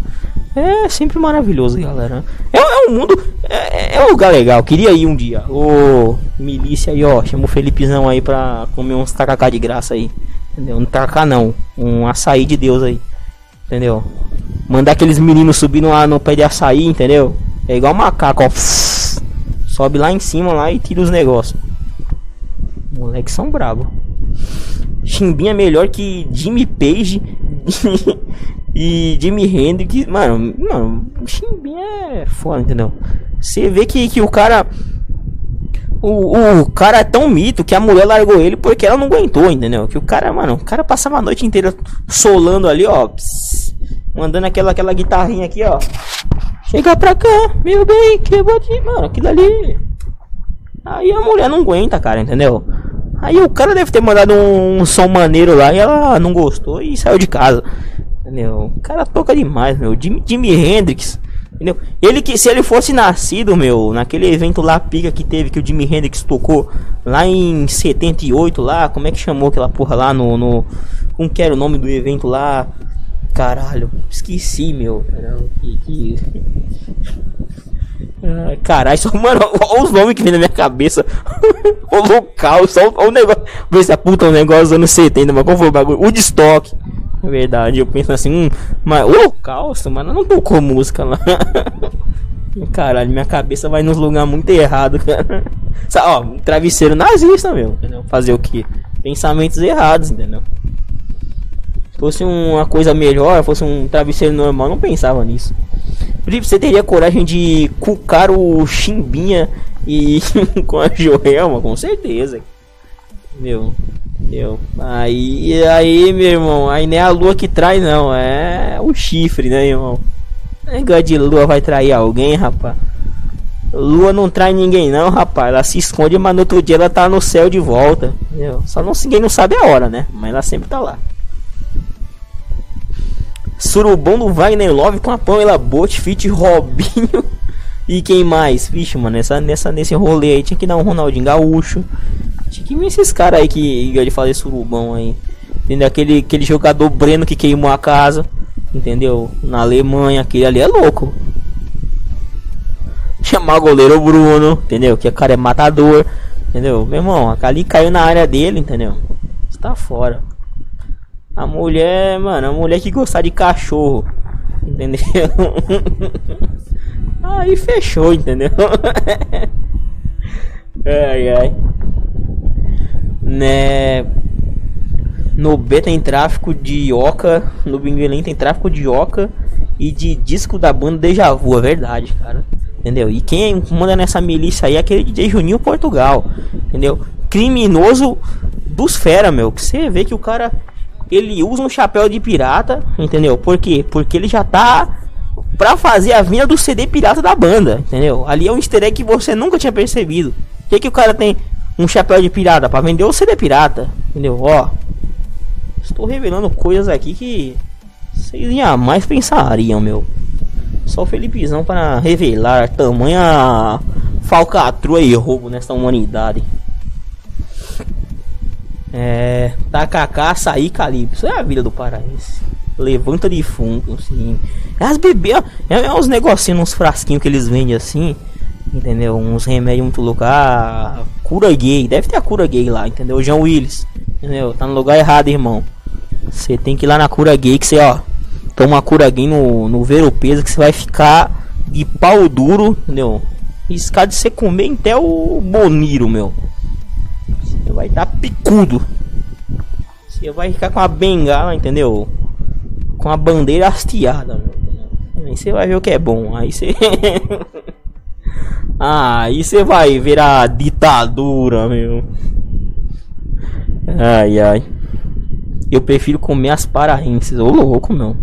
É sempre maravilhoso, galera. É, é um mundo. É, é, um lugar legal. Queria ir um dia. Ô, milícia aí, ó. Chama o Felipezão aí pra comer uns tacacá de graça aí. Entendeu? Um tacacá não. Um açaí de Deus aí. Entendeu? Mandar aqueles meninos subindo lá no pé de açaí, entendeu? É igual macaco, ó. Sobe lá em cima lá e tira os negócios. Moleques são brabo. Chimbinha é melhor que Jimmy Page e Jimmy Hendrix. Mano, mano, o Chimbinha é foda, entendeu? Você vê que, que o cara. O, o cara é tão mito que a mulher largou ele porque ela não aguentou, entendeu? Que o cara, mano, o cara passava a noite inteira solando ali, ó. Mandando aquela, aquela guitarrinha aqui, ó. Chega pra cá, meu bem, que eu vou te. Mano, aquilo ali. Aí a mulher não aguenta, cara, entendeu? Aí o cara deve ter mandado um, um som maneiro lá e ela não gostou e saiu de casa. Entendeu? O cara toca demais, meu. Jimi, Jimi Hendrix. Entendeu? Ele que se ele fosse nascido, meu, naquele evento lá pica que teve que o Jimi Hendrix tocou lá em 78 lá, como é que chamou aquela porra lá no no como que era o nome do evento lá? Caralho, esqueci, meu. Que, que... caralho, só, mano, olha os nomes que vem na minha cabeça. o local, só o negócio. Vê se aponta um negócio dos anos 70, mas qual foi o bagulho? O estoque. É verdade, eu penso assim, hum, mas o holocausto, mano, não tocou música lá. Caralho, minha cabeça vai nos lugares muito errado, cara. Ó, travesseiro nazista, meu. Entendeu? Fazer o que? Pensamentos errados, entendeu? Fosse uma coisa melhor, fosse um travesseiro normal, não pensava nisso. Felipe, você teria coragem de cucar o Chimbinha e com a Joelma? Com certeza. Meu, meu. Aí, aí, meu irmão, aí nem é a lua que trai, não. É o chifre, né, irmão? Negócio de lua vai trair alguém, rapaz. Lua não trai ninguém, não, rapaz. Ela se esconde, mas no outro dia ela tá no céu de volta. Só não, ninguém não sabe a hora, né? Mas ela sempre tá lá. Surubão do Wagner Love com a Pamela Bote, Fit Robinho. E quem mais? Vixe, mano, nessa, nessa, nesse rolê aí tinha que dar um Ronaldinho Gaúcho. Tinha que ver esses caras aí que ia de fazer surubão aí. Entendeu? Aquele, aquele jogador Breno que queimou a casa. Entendeu? Na Alemanha, aquele ali é louco. Chamar o goleiro Bruno, entendeu? Que o cara é matador. Entendeu? Meu irmão, ali caiu na área dele, entendeu? Está fora. A mulher, mano, a mulher que gostar de cachorro. Entendeu? Aí fechou, entendeu? ai ai. Né? No B tem tráfico de oca. No Binguelim tem tráfico de oca e de disco da banda Deja Vu, é verdade, cara. Entendeu? E quem manda nessa milícia aí é aquele DJ Juninho Portugal. Entendeu? Criminoso dos fera, meu. Que você vê que o cara ele usa um chapéu de pirata, entendeu? Por quê? Porque ele já tá pra fazer a vinda do CD pirata da banda, entendeu? Ali é um easter egg que você nunca tinha percebido. O que, que o cara tem um chapéu de pirata? para vender o CD pirata, entendeu? Ó, estou revelando coisas aqui que vocês jamais pensariam, meu. Só o Felipezão para revelar tamanha falcatrua e roubo nessa humanidade. É. Tacacá, açaí, calypso. É a vida do paraense. Levanta de fundo, assim. As bebês. É, é uns negocinhos, uns frasquinhos que eles vendem assim. Entendeu? Uns remédios muito loucos. Ah, cura gay. Deve ter a cura gay lá, entendeu? João Willis. Entendeu? Tá no lugar errado, irmão. Você tem que ir lá na cura gay que você, ó. Toma cura gay no, no ver o peso que você vai ficar de pau duro, entendeu? Riscar de você comer até o boniro, meu. Vai tá picudo. Você vai ficar com a bengala, entendeu? Com a bandeira hasteada. Aí você vai ver o que é bom. Aí você. ah, aí você vai ver a ditadura, meu. Ai, ai. Eu prefiro comer as paraenses. Ô louco, meu.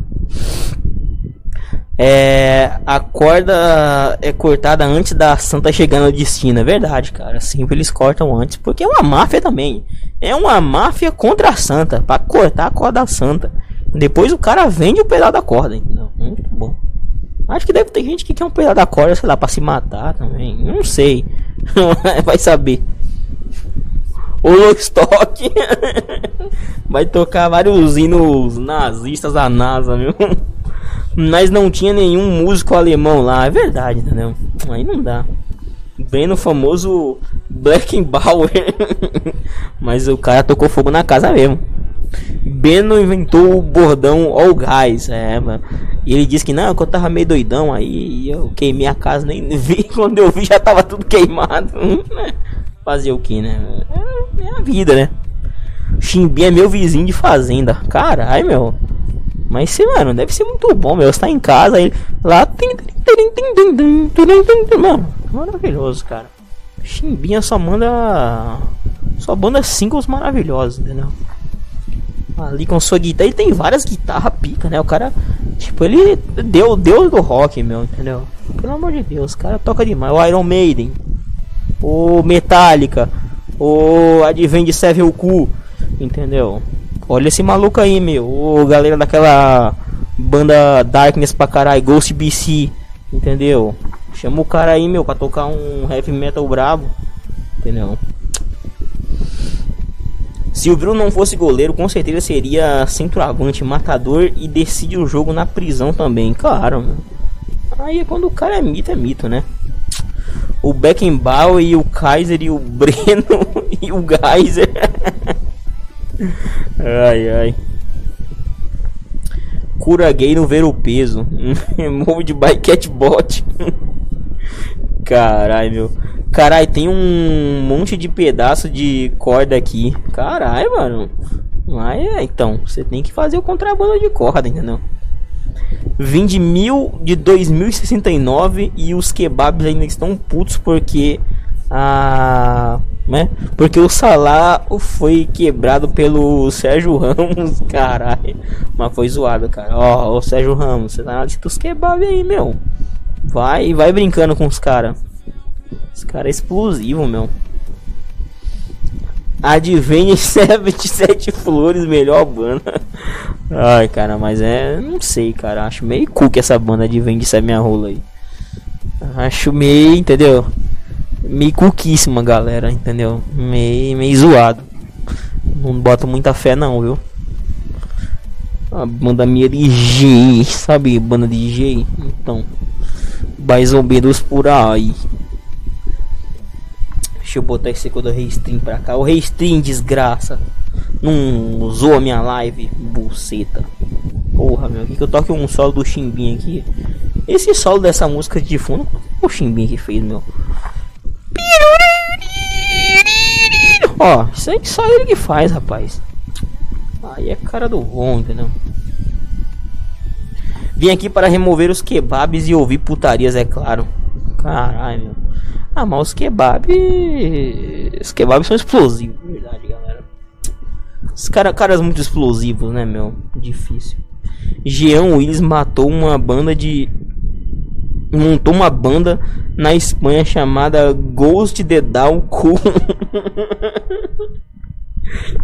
É, a corda é cortada antes da santa chegar no destino. É verdade, cara. Sempre eles cortam antes. Porque é uma máfia também. É uma máfia contra a santa. Pra cortar a corda da santa. Depois o cara vende o pedaço da corda. Não, muito bom. Acho que deve ter gente que quer um pedaço da corda, sei lá, pra se matar também. Não sei. Vai saber. O Lostock vai tocar vários hinos nazistas da NASA, viu? Mas não tinha nenhum músico alemão lá, é verdade, entendeu? Aí não dá. Bem no famoso Black Bauer. Mas o cara tocou fogo na casa mesmo. Beno inventou o bordão All Guys, é, mano. E ele disse que não, que eu tava meio doidão aí, eu queimei a casa, nem vi. Quando eu vi já tava tudo queimado. Fazer o que, né? É, é a vida, né? Chimbi é meu vizinho de fazenda. Caralho, meu. Mas mano, deve ser muito bom, meu. Você tá em casa aí. Lá. Mano, maravilhoso, cara. Chimbinha só manda. Só banda singles maravilhosos, entendeu? Ali com sua guitarra. Ele tem várias guitarras pica, né? O cara. Tipo, ele deu o deus do rock, meu, entendeu? Pelo amor de Deus, o cara toca demais. O Iron Maiden. O Metallica. O Advent Sevenfold. Entendeu? Olha esse maluco aí, meu. O galera daquela banda Darkness pra caralho, Ghost BC. Entendeu? Chama o cara aí, meu, pra tocar um heavy metal brabo. Entendeu? Se o Bruno não fosse goleiro, com certeza seria centroavante, matador e decide o jogo na prisão também. Claro, mano. Aí é quando o cara é mito, é mito, né? O Beckenbauer e o Kaiser e o Breno e o Geyser. ai ai. Cura gay no ver o peso. Move de bike bot. Caralho, meu. Caralho, tem um monte de pedaço de corda aqui. Caralho, mano. Mas é, então, você tem que fazer o contrabando de corda, entendeu? Vim de mil de 2069 e os kebabs ainda estão putos porque a né? Porque o Salah foi quebrado pelo Sérgio Ramos, caralho. Mas foi zoado, cara. Ó, o Sérgio Ramos, você tá na lista dos kebab aí, meu. Vai, vai brincando com os caras. Esse cara é explosivo, meu. Advene 77 flores, melhor banda. Ai, cara, mas é. Não sei, cara. Acho meio cook essa banda de minha rola aí. Acho meio, entendeu? Meio cuquíssima, galera, entendeu? Meio, meio zoado. Não boto muita fé, não, viu? A banda minha de G, sabe? Banda de G. Então, mais ou menos por aí. Deixa eu botar esse código Restream pra cá. O Restream, desgraça. Não usou a minha live, buceta. Porra, meu. Aqui que eu toque um solo do Chimbinho aqui. Esse solo dessa música de fundo, o Chimbinho que fez, meu. Ó, isso aí só ele que faz, rapaz. Aí é cara do bom, entendeu? Vim aqui para remover os kebabs e ouvir putarias, é claro. Caralho. Ah, mas os kebab. Os kebabs são explosivos, verdade, galera. Os cara, caras muito explosivos, né, meu? Difícil. Jean Willis matou uma banda de. Montou uma banda na Espanha chamada Ghost the Down Cool.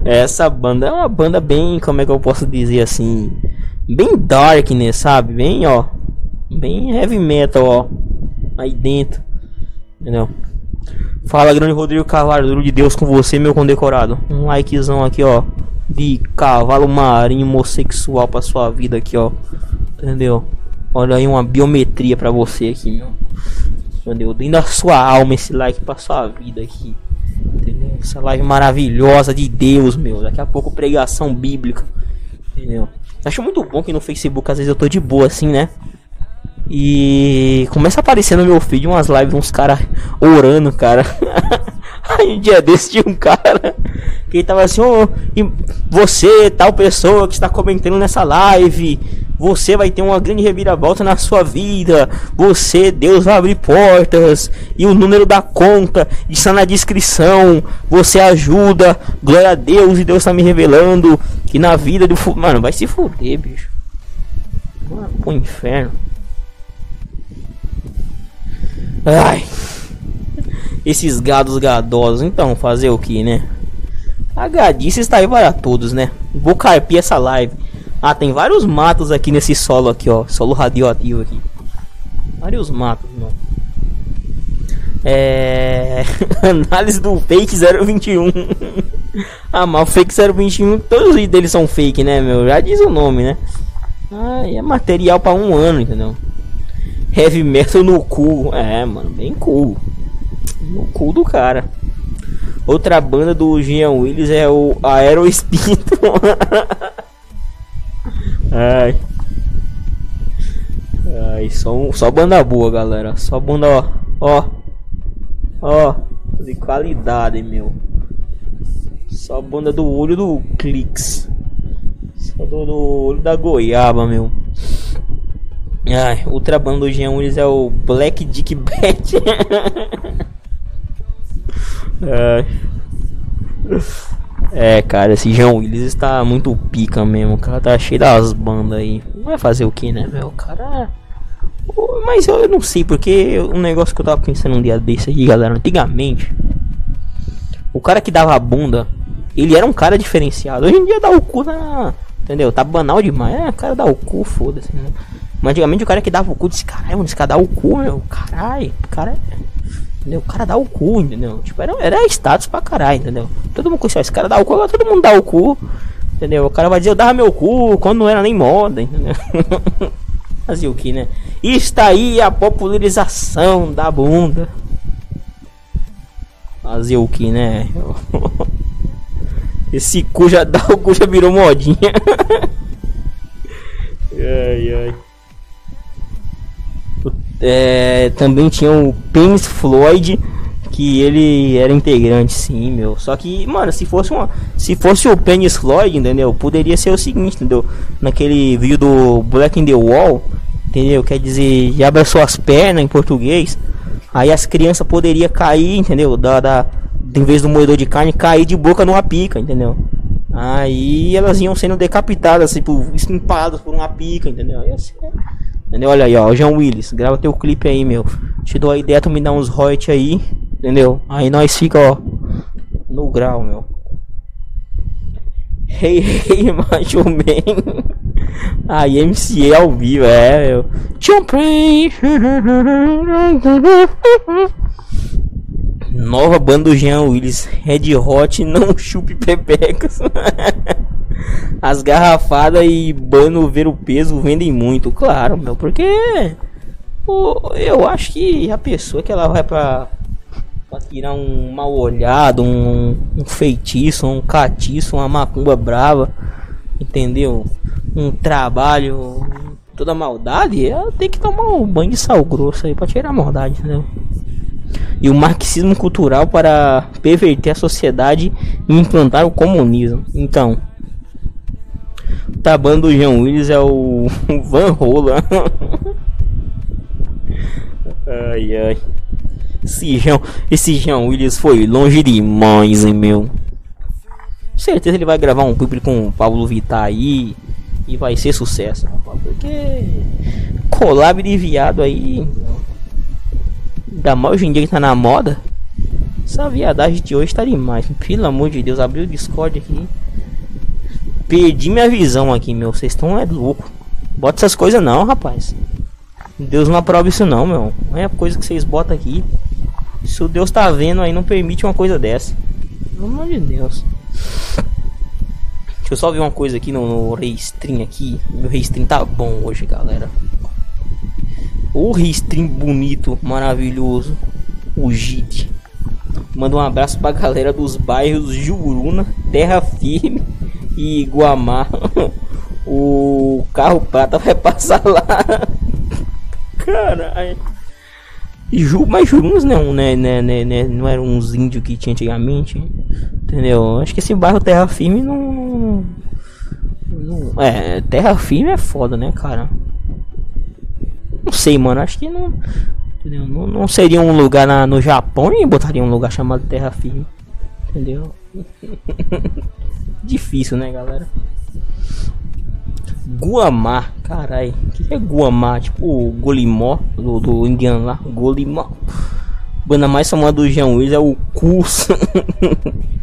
Essa banda é uma banda bem, como é que eu posso dizer assim, bem dark, né, sabe? Bem, ó, bem heavy metal, ó, aí dentro. Entendeu? Fala, grande Rodrigo Cavalo, de Deus com você, meu condecorado. Um likezão aqui, ó. De cavalo marinho homossexual pra sua vida aqui, ó. Entendeu? Olha aí uma biometria pra você aqui, meu. Entendeu? Dentro da sua alma esse like pra sua vida aqui. Entendeu? Essa live maravilhosa de Deus, meu. Daqui a pouco pregação bíblica. Entendeu? Acho muito bom que no Facebook às vezes eu tô de boa assim, né? E começa a aparecer no meu feed umas lives, uns caras orando, cara. Aí um dia desse tinha um cara que tava assim, e você, tal pessoa que está comentando nessa live, você vai ter uma grande reviravolta na sua vida. Você, Deus vai abrir portas. E o número da conta está na descrição. Você ajuda. Glória a Deus. E Deus está me revelando que na vida do. Mano, vai se fuder, bicho. Mano, pro inferno. Ai. Esses gados gadosos. Então, fazer o que, né? A gadice está aí para todos, né? Vou carpir essa live. Ah, tem vários matos aqui nesse solo aqui, ó. Solo radioativo aqui. Vários matos, não. É. Análise do fake 021. ah, mas o fake 021, todos os deles são fake, né, meu? Já diz o nome, né? Ah, é material para um ano, entendeu? Heavy metal no cu. É, mano, bem cool. No cu do cara. Outra banda do Jean Willis é o Aerospinto. Ai. Ai, só, só banda boa, galera. Só banda, ó. Ó. Ó. De qualidade, meu. Só banda do olho do Clix. Só do, do olho da goiaba, meu. Ai, outra banda do Jean Willis é o Black Dick Bat. É. é, cara, esse João Willis está muito pica mesmo. O cara tá cheio das bandas aí. Vai fazer o que, né, meu? Cara. Mas eu não sei, porque um negócio que eu tava pensando um dia desse aí, galera, antigamente. O cara que dava a bunda, ele era um cara diferenciado. Hoje em dia dá o cu na. Entendeu? Tá banal demais. É, cara dá o cu, foda-se, né? Mas antigamente o cara que dava o cu disse, caralho, esse cara dá o cu, meu. Caralho, cara é Entendeu? O cara dá o cu, entendeu? Tipo, era, era status pra caralho, entendeu? Todo mundo conhecia, esse cara dá o cu, agora todo mundo dá o cu. Entendeu? O cara vai dizer, eu dava meu cu quando não era nem moda, entendeu? Fazia o que, né? Está aí a popularização da bunda. Fazia o que, né? Esse cu já dá o cu já virou modinha. ai ai. É, também tinha o Pence Floyd, que ele era integrante, sim, meu. Só que, mano, se fosse uma, se fosse o Penis Floyd, entendeu? Poderia ser o seguinte, entendeu? Naquele vídeo do Black in the Wall, entendeu? Quer dizer, já abre suas pernas em português. Aí as crianças poderiam cair, entendeu? Da, da, em vez do moedor de carne, cair de boca numa pica, entendeu? Aí elas iam sendo decapitadas, tipo, empadas por uma pica, entendeu? Aí assim, Entendeu? Olha aí, ó, João Willis, grava teu clipe aí, meu. Te dou a ideia, tu me dá uns royalties aí, entendeu? Aí nós fica, ó, no grau, meu. Hey, hey, macho man. Aí MC ao vivo, é, meu. Nova banda do Jean Willis, Red Hot, não chupe pepecas. As garrafadas e bano ver o peso vendem muito, claro, meu, porque eu acho que a pessoa que ela vai pra, pra tirar um mal olhado, um, um feitiço, um catiço, uma macumba brava, entendeu? Um trabalho, toda maldade, ela tem que tomar um banho de sal grosso aí pra tirar a maldade, entendeu? E o marxismo cultural para perverter a sociedade e implantar o comunismo. Então, Tabando do Jean Willis é o Van Rola. ai ai. Esse Jean, esse Jean Willis foi longe demais, hein, meu. Certeza ele vai gravar um clipe com o Pablo Vittar aí e vai ser sucesso, porque collab de viado aí. Ainda mais hoje em dia que tá na moda. Essa viadagem de hoje tá demais. Pelo amor de Deus, abriu o Discord aqui. Perdi minha visão aqui, meu. Vocês estão é louco. Bota essas coisas não, rapaz. Deus não aprova isso não, meu. Não é a coisa que vocês botam aqui. Se o Deus tá vendo aí, não permite uma coisa dessa. Pelo amor de Deus. Deixa eu só ver uma coisa aqui no, no Restream aqui. Meu Restream tá bom hoje, galera. O Restream bonito, maravilhoso. O JIT. Manda um abraço pra galera dos bairros Juruna, Terra Firme e Guamá, o carro prata vai passar lá. Caralho. Ju, mas Juruns não, né, né, né, né, não eram uns índios que tinha antigamente. Entendeu? Acho que esse bairro Terra Firme não, não, É, Terra Firme é foda, né, cara? Não sei, mano. Acho que não. Entendeu? Não, não seria um lugar na, no Japão e botaria um lugar chamado Terra Firme. Entendeu? Difícil, né, galera? Guamá, carai, o que é Guamá? Tipo o Golimó do, do indiano lá, Golimó. Banda mais famosa do Jean Willis é o Curso.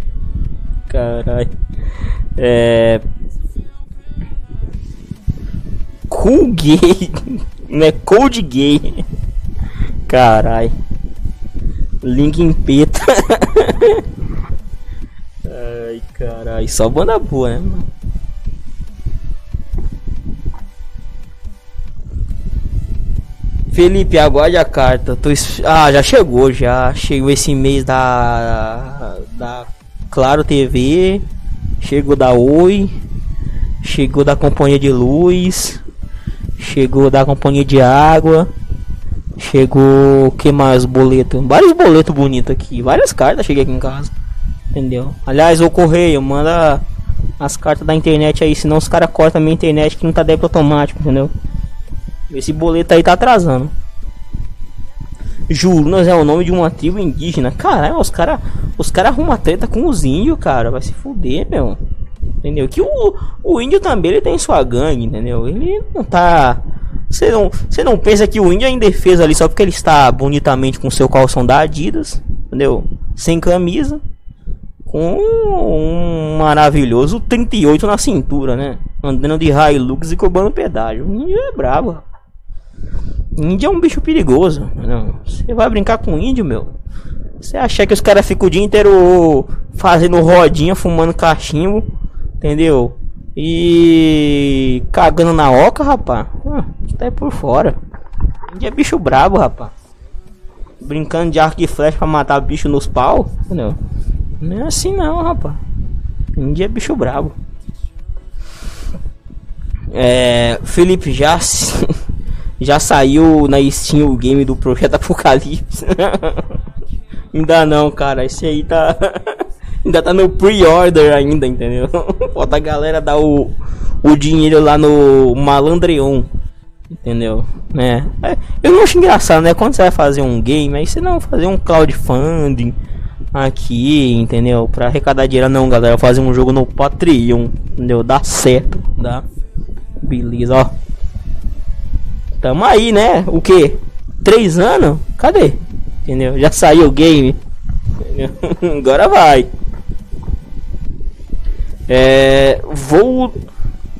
carai. É. Cool Gay, não é Cold Gay. Carai. Link em peta. Ai, carai, só banda boa, né, mano? Felipe, aguarde a carta. Tô... Ah, já chegou, já. Chegou esse mês da. Da Claro TV. Chegou da Oi. Chegou da Companhia de Luz. Chegou da Companhia de Água. Chegou. que mais? Boleto. Vários boletos bonitos aqui. Várias cartas cheguei aqui em casa. Entendeu? Aliás, o correio, manda as cartas da internet aí. Senão os caras cortam a minha internet que não tá débito automático, entendeu? Esse boleto aí tá atrasando. Jurunas é o nome de uma tribo indígena. Caralho, os caras os cara arrumam treta com os índios, cara. Vai se fuder, meu. Entendeu? Que o, o índio também ele tem sua gangue, entendeu? Ele não tá. Você não, você não pensa que o índio é indefeso ali só porque ele está bonitamente com seu calção da Adidas, entendeu? Sem camisa, com um maravilhoso 38 na cintura, né? Andando de Hilux e cobrando pedágio. O índio é brabo. Índio é um bicho perigoso. Você vai brincar com índio, meu? Você acha que os caras ficam o dia inteiro fazendo rodinha, fumando cachimbo, entendeu? E cagando na oca, rapaz. Ah, tá por fora. Índio é bicho brabo, rapaz. Brincando de arco e flecha pra matar bicho nos pau, entendeu? Não é assim não, rapaz. Índio é bicho brabo. É, Felipe Jass já saiu na Steam o game do Projeto Apocalipse. ainda não, cara. Esse aí tá. ainda tá no pre-order ainda, entendeu? Falta a galera dar o, o dinheiro lá no Malandreon. Entendeu? Né? É, eu não acho engraçado, né? Quando você vai fazer um game, aí você não fazer um crowdfunding aqui, entendeu? Pra arrecadar dinheiro, não, galera. Fazer um jogo no Patreon, entendeu? Dá certo, dá. Beleza, ó. Tamo aí, né? O que? Três anos? Cadê? Entendeu? Já saiu o game. Agora vai. É, vou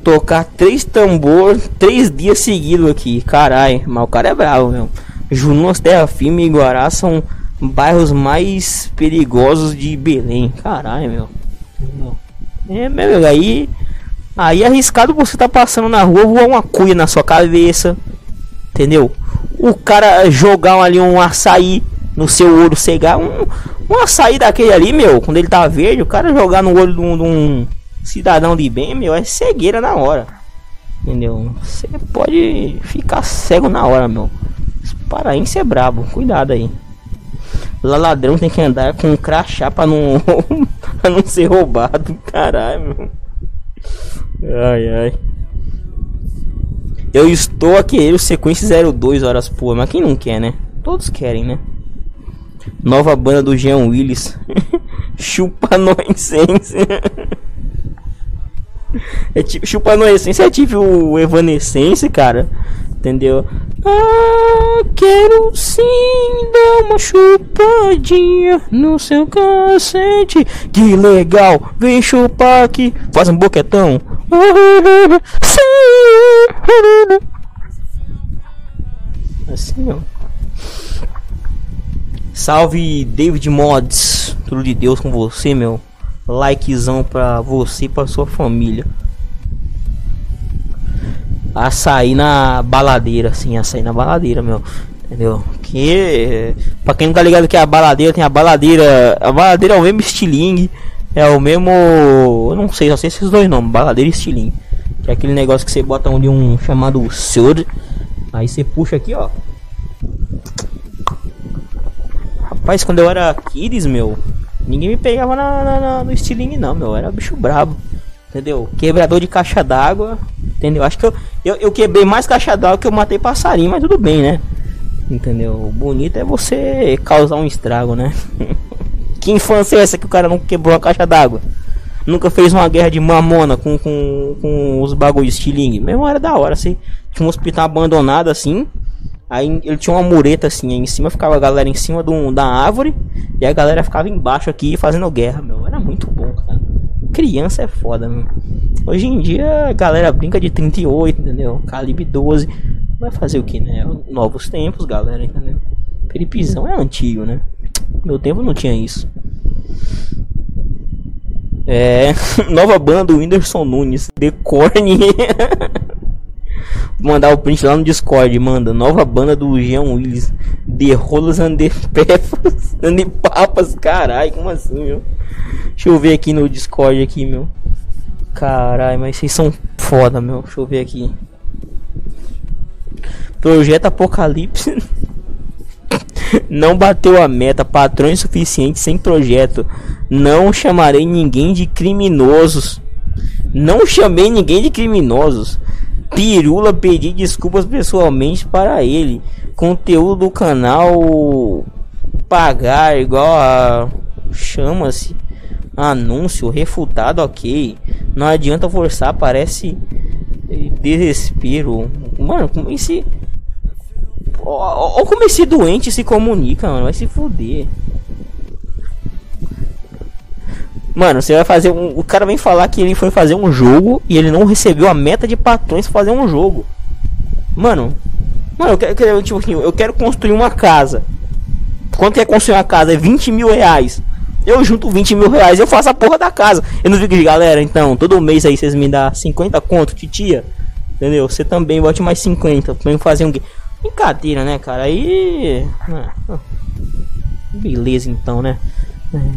tocar três tambor três dias seguidos aqui. Carai, mas o cara é bravo, meu. Junos, Terra Firme e Guará são bairros mais perigosos de Belém. Caralho, meu. É, meu, aí. Aí é arriscado você tá passando na rua, voar uma cuia na sua cabeça. Entendeu? O cara jogar ali um açaí no seu olho cegar. Um, um açaí daquele ali, meu, quando ele tá verde, o cara jogar no olho de um cidadão de bem, meu, é cegueira na hora. Entendeu? Você pode ficar cego na hora, meu. Esse paraense é brabo, cuidado aí. Lá ladrão tem que andar com um crachá pra não, pra não ser roubado. Caralho, meu. Ai, ai. Eu estou a querer o sequência 02 horas pô, mas quem não quer, né? Todos querem, né? Nova banda do Jean Willis. Chupa essência. é tipo, chupa no essência é tipo o Evanescence, cara. Entendeu? Ah, quero sim dar uma chupadinha no seu cacete. Que legal, vem chupar aqui. Faz um boquetão. Assim, ó. Salve David Mods, tudo de Deus com você, meu. Likezão pra você e pra sua família açaí na baladeira, assim, açaí na baladeira, meu. Entendeu? Que pra quem não tá ligado que a baladeira tem a baladeira. A baladeira é o mesmo estilingue. É o mesmo. Eu não sei, só sei esses dois nomes, baladeira e estilingue. Que é aquele negócio que você bota onde um chamado Sur. Aí você puxa aqui, ó. Rapaz, quando eu era kids, meu, ninguém me pegava na, na, na no estilingue não, meu. Era bicho brabo. Entendeu? Quebrador de caixa d'água. Entendeu? Acho que eu, eu, eu quebrei mais caixa d'água que eu matei passarinho, mas tudo bem, né? Entendeu? O bonito é você causar um estrago, né? que infância é essa que o cara não quebrou a caixa d'água? nunca fez uma guerra de mamona com, com, com os bagulhos estilingue. Mesmo era da hora, assim. Tinha um hospital abandonado assim. Aí ele tinha uma mureta assim, em cima ficava a galera em cima do, da árvore e a galera ficava embaixo aqui fazendo guerra, meu. Era muito bom, cara. Criança é foda, meu. Hoje em dia a galera brinca de 38, entendeu? Calibre 12. Vai fazer o que, né? Novos tempos, galera, entendeu? Peripizão é antigo, né? Meu tempo não tinha isso. É. Nova banda Whindersson Nunes. The Corny. mandar o print lá no Discord, manda. Nova banda do Jean Willis. The Rolos and the Peppers. And the Papas, caralho, como assim, meu? Deixa eu ver aqui no Discord aqui, meu. Caralho, mas vocês são foda, meu. Deixa eu ver aqui. Projeto Apocalipse. Não bateu a meta, patrões suficientes sem projeto. Não chamarei ninguém de criminosos. Não chamei ninguém de criminosos. Pirula pedir desculpas pessoalmente para ele. Conteúdo do canal pagar igual a chama-se anúncio refutado, ok. Não adianta forçar, parece desespero. Mano, como esse Olha como esse doente se comunica, mano. Vai se fuder. Mano, você vai fazer um. O cara vem falar que ele foi fazer um jogo e ele não recebeu a meta de patrões fazer um jogo. Mano. Mano, eu quero, tipo assim, eu quero construir uma casa. Quanto é construir uma casa? É 20 mil reais. Eu junto 20 mil reais eu faço a porra da casa. Eu não fico de galera, então, todo mês aí vocês me dão 50 conto, titia. Entendeu? Você também bote mais 50 pra eu fazer um. Brincadeira, né, cara? Aí. Ah, beleza, então, né?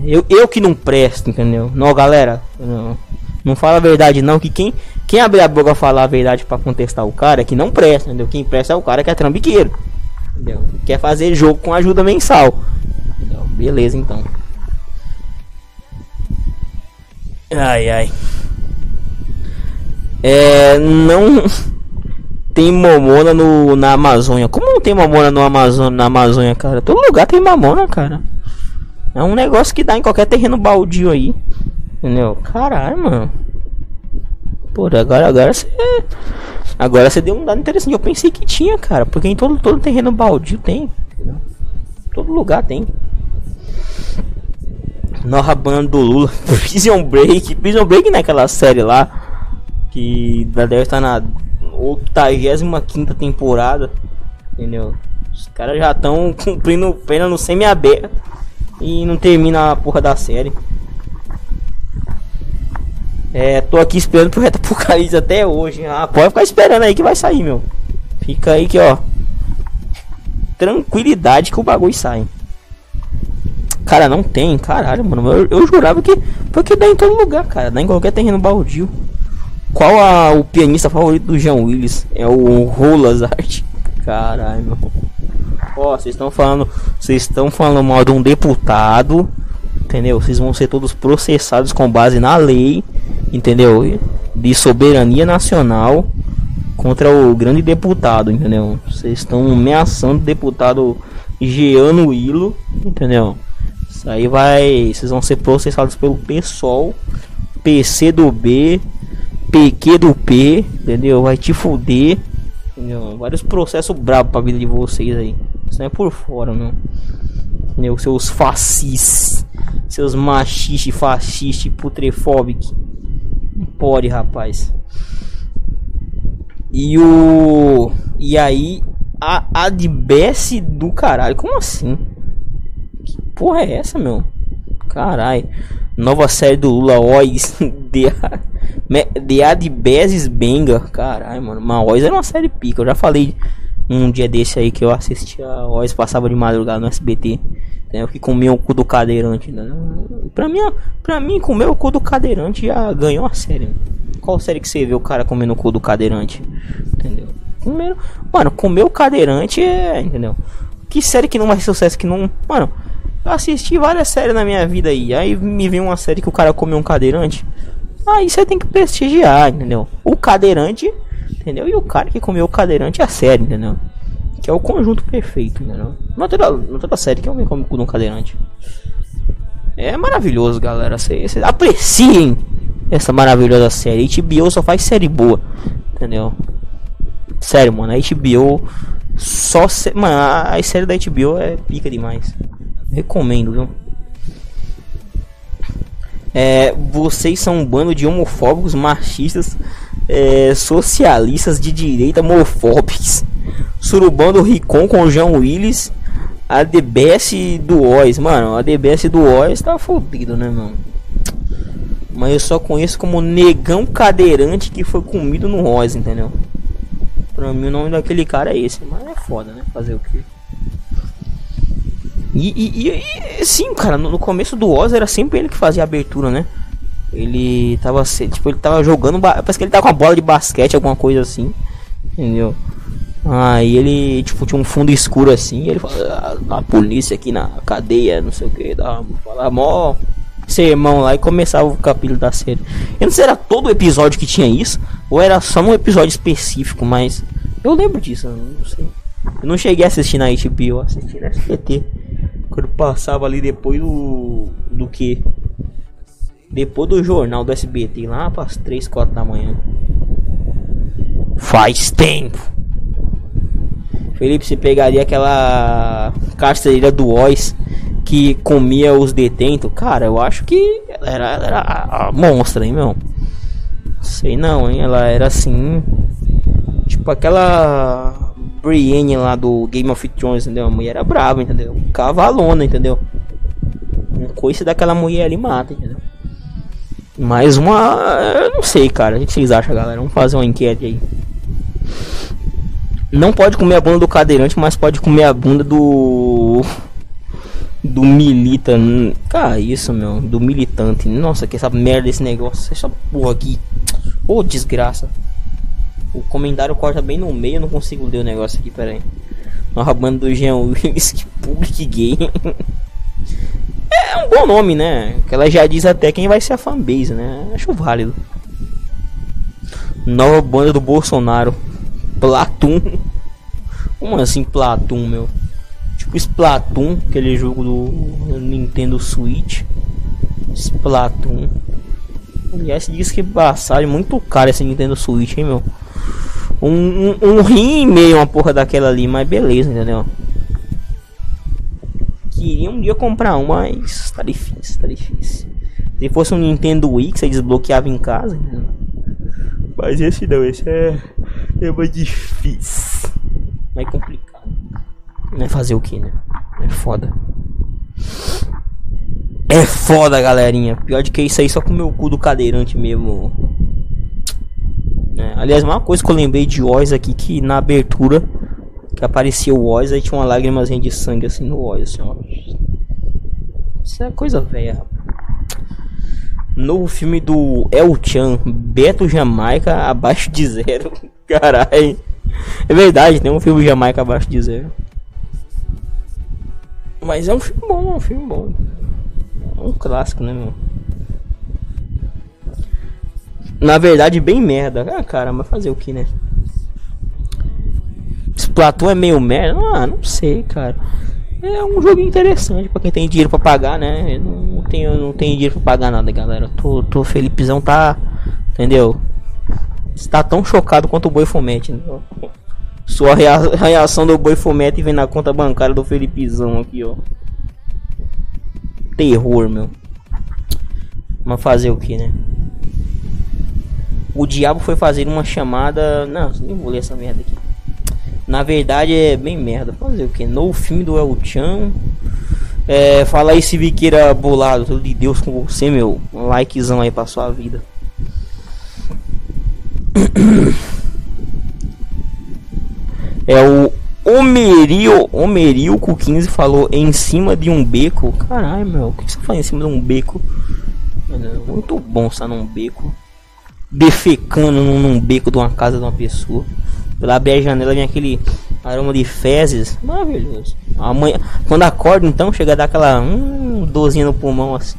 Eu, eu que não presto, entendeu? Não, galera. Não, não fala a verdade, não. Que quem, quem abre a boca falar a verdade para contestar o cara é que não presta, entendeu? Quem presta é o cara que é trambiqueiro. Entendeu? Quer fazer jogo com ajuda mensal. Entendeu? Beleza, então. Ai, ai. É. Não tem mamona no, na Amazônia. Como não tem mamona no Amazônia, na Amazônia, cara? Todo lugar tem mamona, cara. É um negócio que dá em qualquer terreno baldio aí. Entendeu? Caralho, mano. Pô, agora agora você agora você deu um dado interessante. Eu pensei que tinha, cara, porque em todo todo terreno baldio tem, entendeu? Todo lugar tem. Nova banda do Lula, Prison Break, Prison Break naquela série lá que deve estar na 85 temporada, entendeu? Os caras já estão cumprindo pena no semi-aberto e não termina a porra da série. É, tô aqui esperando pro Reto Apocalipse até hoje. Ah, pode ficar esperando aí que vai sair, meu. Fica aí que, ó. Tranquilidade que o bagulho sai. Cara, não tem, caralho, mano. Eu, eu jurava que. Porque dá em todo lugar, cara. Dá em qualquer terreno baldio. Qual a, o pianista favorito do Jean Willis? É o Rolas Art. Caralho. Ó, vocês estão falando, vocês estão falando mal de um deputado, entendeu? Vocês vão ser todos processados com base na lei, entendeu? De soberania nacional contra o grande deputado, entendeu? Vocês estão ameaçando o deputado Geano Hilo, entendeu? Isso aí vai, vocês vão ser processados pelo PSOL, PC do B, PQ do P, entendeu? Vai te fuder. Entendeu? Vários processos bravos pra vida de vocês aí. Isso não é por fora, não. Entendeu? Seus fascistas. Seus machistas, fascistas, putrefóbicos. Não pode, rapaz. E o. E aí. A Adbesse do caralho. Como assim? Porra é essa, meu? Caralho. Nova série do Lula Ois. The Adbeses Benga. Caralho, mano. Mas Oz era uma série pica. Eu já falei um dia desse aí que eu assistia a Oz, passava de madrugada no SBT. Entendeu? Que comia o cu do cadeirante. Né? Pra, mim, pra mim, comer o cu do cadeirante já ganhou a série. Qual série que você vê o cara comendo o cu do cadeirante? Entendeu? Mano, comer o cadeirante é. Entendeu? Que série que não vai ser sucesso que não. Mano, eu assisti várias séries na minha vida aí. Aí me vem uma série que o cara comeu um cadeirante. Aí você tem que prestigiar, entendeu? O cadeirante, entendeu? E o cara que comeu o cadeirante é a série, entendeu? Que é o conjunto perfeito, entendeu? Não toda, não toda série que alguém come com um cadeirante. É maravilhoso, galera. Vocês apreciem essa maravilhosa série. HBO só faz série boa, entendeu? Sério, mano, a HBO só. Se... Mano, a série da HBO é pica demais. Recomendo, viu? É, vocês são um bando de homofóbicos, machistas, é, socialistas de direita, homofóbicos. Surubando Ricon com o João Willis. A DBS do Oz. Mano, a DBS do Oz tá fodido, né, mano? Mas eu só conheço como negão cadeirante que foi comido no Oz, entendeu? Pra mim o nome daquele cara é esse. Mas é foda, né? Fazer o que? E, e, e, sim, cara, no, no, começo do Oz era sempre ele que fazia a abertura, né? Ele tava, tipo, ele tava jogando, parece que ele tava com a bola de basquete, alguma coisa assim, entendeu? Aí ele, tipo, tinha um fundo escuro assim, ele fala, ah, a polícia aqui na cadeia, não sei o que, dava, falava mó sermão lá e começava o capítulo da série. Eu não sei se era todo episódio que tinha isso, ou era só num episódio específico, mas eu lembro disso, eu não sei. Eu não cheguei a assistir na HBO, eu assisti na SBT. Quando passava ali depois do. do que? Depois do jornal do SBT, lá para as 3, 4 da manhã. Faz tempo. Felipe, você pegaria aquela carcereira do Oz que comia os detentos? Cara, eu acho que ela era, era a, a monstra, hein, meu? Sei não, hein? Ela era assim. Tipo aquela Brienne lá do Game of Thrones, entendeu? A mulher era brava, entendeu? Cavalona, entendeu? Um coice daquela mulher ali mata, entendeu? Mais uma. Eu não sei, cara. O que vocês acham, galera? Vamos fazer uma enquete aí. Não pode comer a bunda do cadeirante, mas pode comer a bunda do. Do milita. Cara, isso, meu. Do militante. Nossa, que essa merda desse negócio. Essa porra aqui. Ô, oh, desgraça. O comentário corta bem no meio, eu não consigo ler o negócio aqui, peraí. Uma banda do Jean Willis, Public Gay. é um bom nome, né? Que ela já diz até quem vai ser a fanbase, né? Acho válido. Nova banda do Bolsonaro. Platoon. Como assim Platoon, meu? Tipo Splatoon, aquele jogo do Nintendo Switch. Splatoon. Aliás, diz que passagem muito caro esse Nintendo Switch, hein, meu? Um, um, um rim e meio uma porra daquela ali, mas beleza, entendeu? Queria um dia comprar um, mas tá difícil, tá difícil. Se fosse um Nintendo Wii que você desbloqueava em casa, entendeu? Mas esse não, esse é, é mais difícil. Mais complicado. Não é fazer o que, né? É foda. É foda, galerinha. Pior de que isso aí só com o meu cu do cadeirante mesmo. É, aliás, uma coisa que eu lembrei de Oz aqui, que na abertura que aparecia o Oz, aí tinha uma lágrima de sangue assim no Oz, assim, ó. Isso é coisa velha, Novo filme do El Chan, Beto Jamaica abaixo de zero. Caralho. É verdade, tem um filme Jamaica abaixo de zero. Mas é um filme bom, é um filme bom. É um clássico, né, meu? Na verdade, bem merda. Ah, cara, mas fazer o que, né? Splatoon é meio merda? Ah, não sei, cara. É um jogo interessante pra quem tem dinheiro pra pagar, né? Eu não tenho, não tenho dinheiro pra pagar nada, galera. Tô, tô Felipezão tá. Entendeu? Está tão chocado quanto o Boi Fomete, entendeu? Sua rea reação do Boi Fomete vem na conta bancária do Felipezão aqui, ó. Terror, meu. Mas fazer o que, né? O diabo foi fazer uma chamada. Não, nem vou ler essa merda aqui. Na verdade é bem merda. Fazer o que? No filme do El Chan. É, fala aí se Viqueira bolado. Tudo de Deus com você, meu. Um likezão aí pra sua vida. É o Omerio, Omerilco 15 falou em cima de um beco. Caralho, meu, o que você faz em cima de um beco? Muito bom estar num beco defecando num, beco de uma casa de uma pessoa. Pela abrir a janela vem aquele aroma de fezes. Maravilhoso. Amanhã, quando acorda, então, chega a dar aquela hum, no pulmão assim.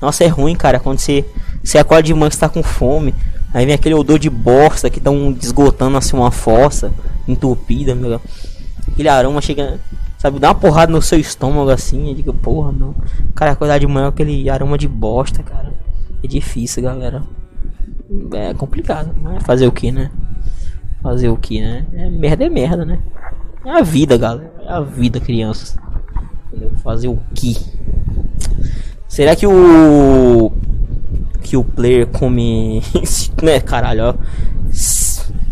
Nossa, é ruim, cara. Quando você, você acorda de manhã, você tá com fome. Aí vem aquele odor de bosta que estão esgotando assim uma fossa entupida, meu. Aquele aroma chega, sabe, dá uma porrada no seu estômago assim. E diga, porra, meu. Cara, acordar de manhã aquele aroma de bosta, cara. É difícil, galera. É complicado. Mas fazer o que, né? Fazer o que, né? É merda é merda, né? É a vida, galera. É a vida, crianças. Entendeu? Fazer o que? Será que o. Que o player come. né, caralho, ó.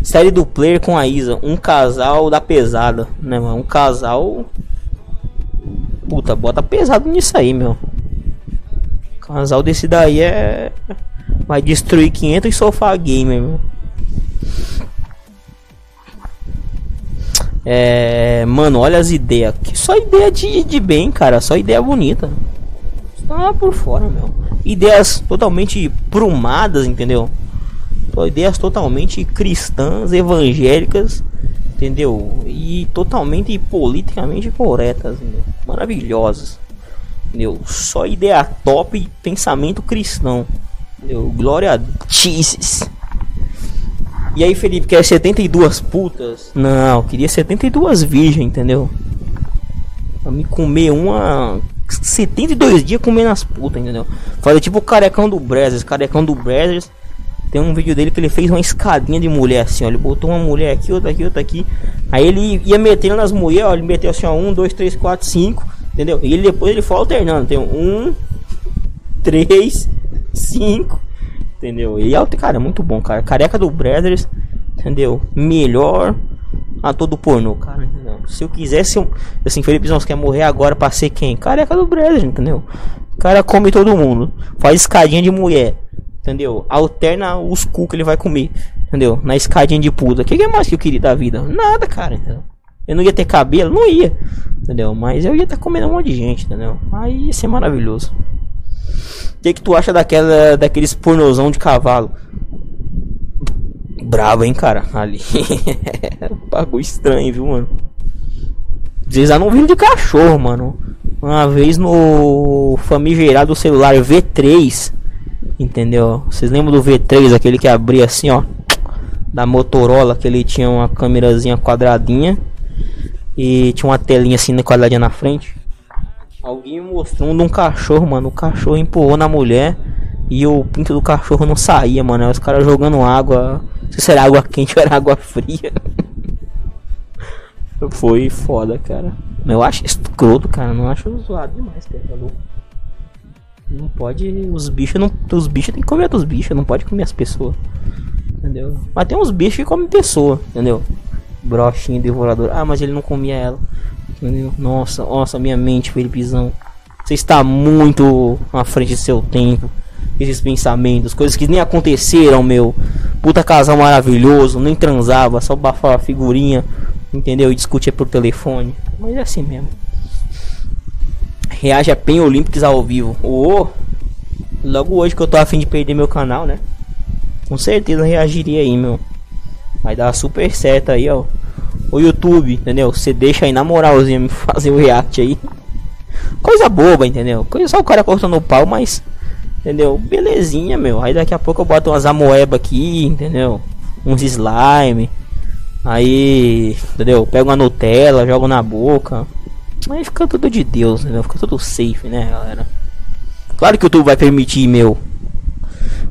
Série do player com a Isa. Um casal da pesada, né, mano? Um casal. Puta, bota pesado nisso aí, meu. Casal desse daí é. Vai destruir 500 sofá gamer, meu. É. Mano, olha as ideias. Que só ideia de, de bem, cara. Só ideia bonita. Só por fora, meu. Ideias totalmente prumadas, entendeu? Ideias totalmente cristãs, evangélicas, entendeu? E totalmente politicamente corretas, entendeu? maravilhosas. Entendeu? Só ideia top pensamento cristão. Entendeu? Glória a Jesus. E aí, Felipe, quer 72 putas? Não, queria 72 virgens, entendeu? Pra me comer uma. 72 dias comendo as putas, entendeu? Fazer tipo o carecão do Brazzers. Carecão do Brazzers. Tem um vídeo dele que ele fez uma escadinha de mulher assim, ó. Ele botou uma mulher aqui, outra aqui, outra aqui. Aí ele ia metendo nas mulheres, ó. Ele meteu assim, ó. 1, 2, 3, 4, 5. Entendeu? E ele depois ele foi alternando. Tem um, 3, 5 Entendeu? E é, cara, é muito bom, cara. Careca do Brothers, entendeu? Melhor ator do pornô, cara. Entendeu? Se eu quisesse, eu, assim, Felipe Zons quer morrer agora pra ser quem? Careca do Brothers, entendeu? O cara come todo mundo. Faz escadinha de mulher, entendeu? Alterna os cu que ele vai comer, entendeu? Na escadinha de puta. O que, que é mais que eu queria da vida? Nada, cara, entendeu? Eu não ia ter cabelo, não ia, entendeu? Mas eu ia estar tá comendo um monte de gente, entendeu? Aí ia ser maravilhoso. O que, que tu acha daquela, daqueles pornozão de cavalo? Bravo, hein, cara? Ali. Bagulho estranho, viu, mano? Às vezes não vindo de cachorro, mano. Uma vez no famigerado celular V3. Entendeu? Vocês lembram do V3, aquele que abria assim, ó. Da Motorola, que ele tinha uma câmerazinha quadradinha. E tinha uma telinha assim quadradinha na frente. Alguém mostrando um cachorro, mano. O cachorro empurrou na mulher e o pinto do cachorro não saía, mano. Os caras jogando água. Se era água quente ou era água fria. Foi foda, cara. Eu acho escroto, cara. Não acho zoado demais, cara. Tá não pode. Os bichos não. Os bichos tem que comer outros bichos. Não pode comer as pessoas. Entendeu? Mas tem uns bichos que comem pessoa, entendeu? Brochinho devorador. Ah, mas ele não comia ela. Entendeu? Nossa, nossa, minha mente, Felipezão. Você está muito à frente do seu tempo. Esses pensamentos, coisas que nem aconteceram, meu. Puta casal maravilhoso, nem transava, só bafava figurinha, entendeu? E discutia por telefone. Mas é assim mesmo. Reage a Pen Olympics ao vivo. Oh, logo hoje que eu tô afim de perder meu canal, né? Com certeza reagiria aí, meu. Vai dar super certo aí, ó o YouTube, entendeu? Você deixa aí na moralzinha me fazer o react aí. Coisa boba, entendeu? Coisa só o cara cortando o pau, mas. Entendeu? Belezinha, meu. Aí daqui a pouco eu boto umas amoeba aqui, entendeu? Uns slime. Aí, entendeu? Pego uma Nutella, jogo na boca. Aí fica tudo de Deus, entendeu? Fica tudo safe, né, galera? Claro que o YouTube vai permitir, meu.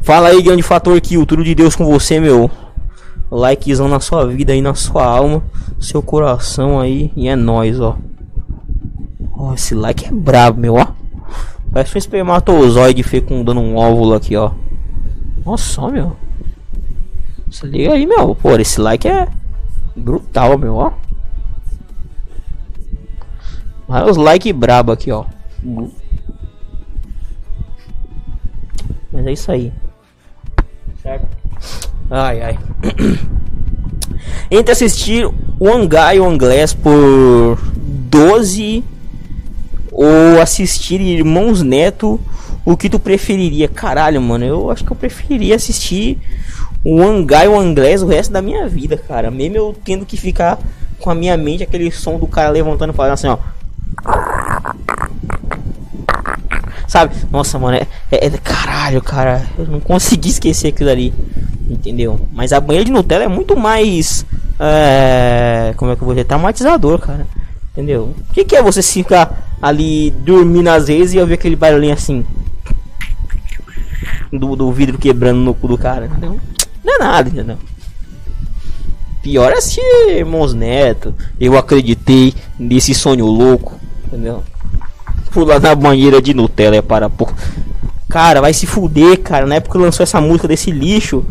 Fala aí, grande fator que o tudo de Deus com você, meu likezão na sua vida aí, na sua alma, seu coração aí, e é nóis, ó. Ó, esse like é brabo, meu, ó. Parece um espermatozoide fecundando um óvulo aqui, ó. Nossa, meu. Se liga aí, meu. Pô, esse like é brutal, meu, ó. Olha os like brabo aqui, ó. Mas é isso aí. Certo? Ai, ai. Entre assistir One Guy One Glass por 12 ou assistir Irmãos Neto, o que tu preferiria? Caralho, mano, eu acho que eu preferiria assistir One Guy One Glass o resto da minha vida, cara. Mesmo eu tendo que ficar com a minha mente aquele som do cara levantando e falando assim, ó. Sabe? Nossa, mano, é, é, é, Caralho, cara. Eu não consegui esquecer aquilo ali. Entendeu? Mas a banheira de Nutella é muito mais. É, como é que eu vou dizer? Traumatizador, cara. Entendeu? O que, que é você ficar ali dormindo às vezes e ouvir aquele barulhinho assim? do, do vidro quebrando no cu do cara, entendeu? Não é nada, entendeu? Pior é assistir Irmãos Neto. Eu acreditei nesse sonho louco, entendeu? Pular na banheira de Nutella é para pouco. Cara, vai se fuder, cara. Na época que lançou essa música desse lixo,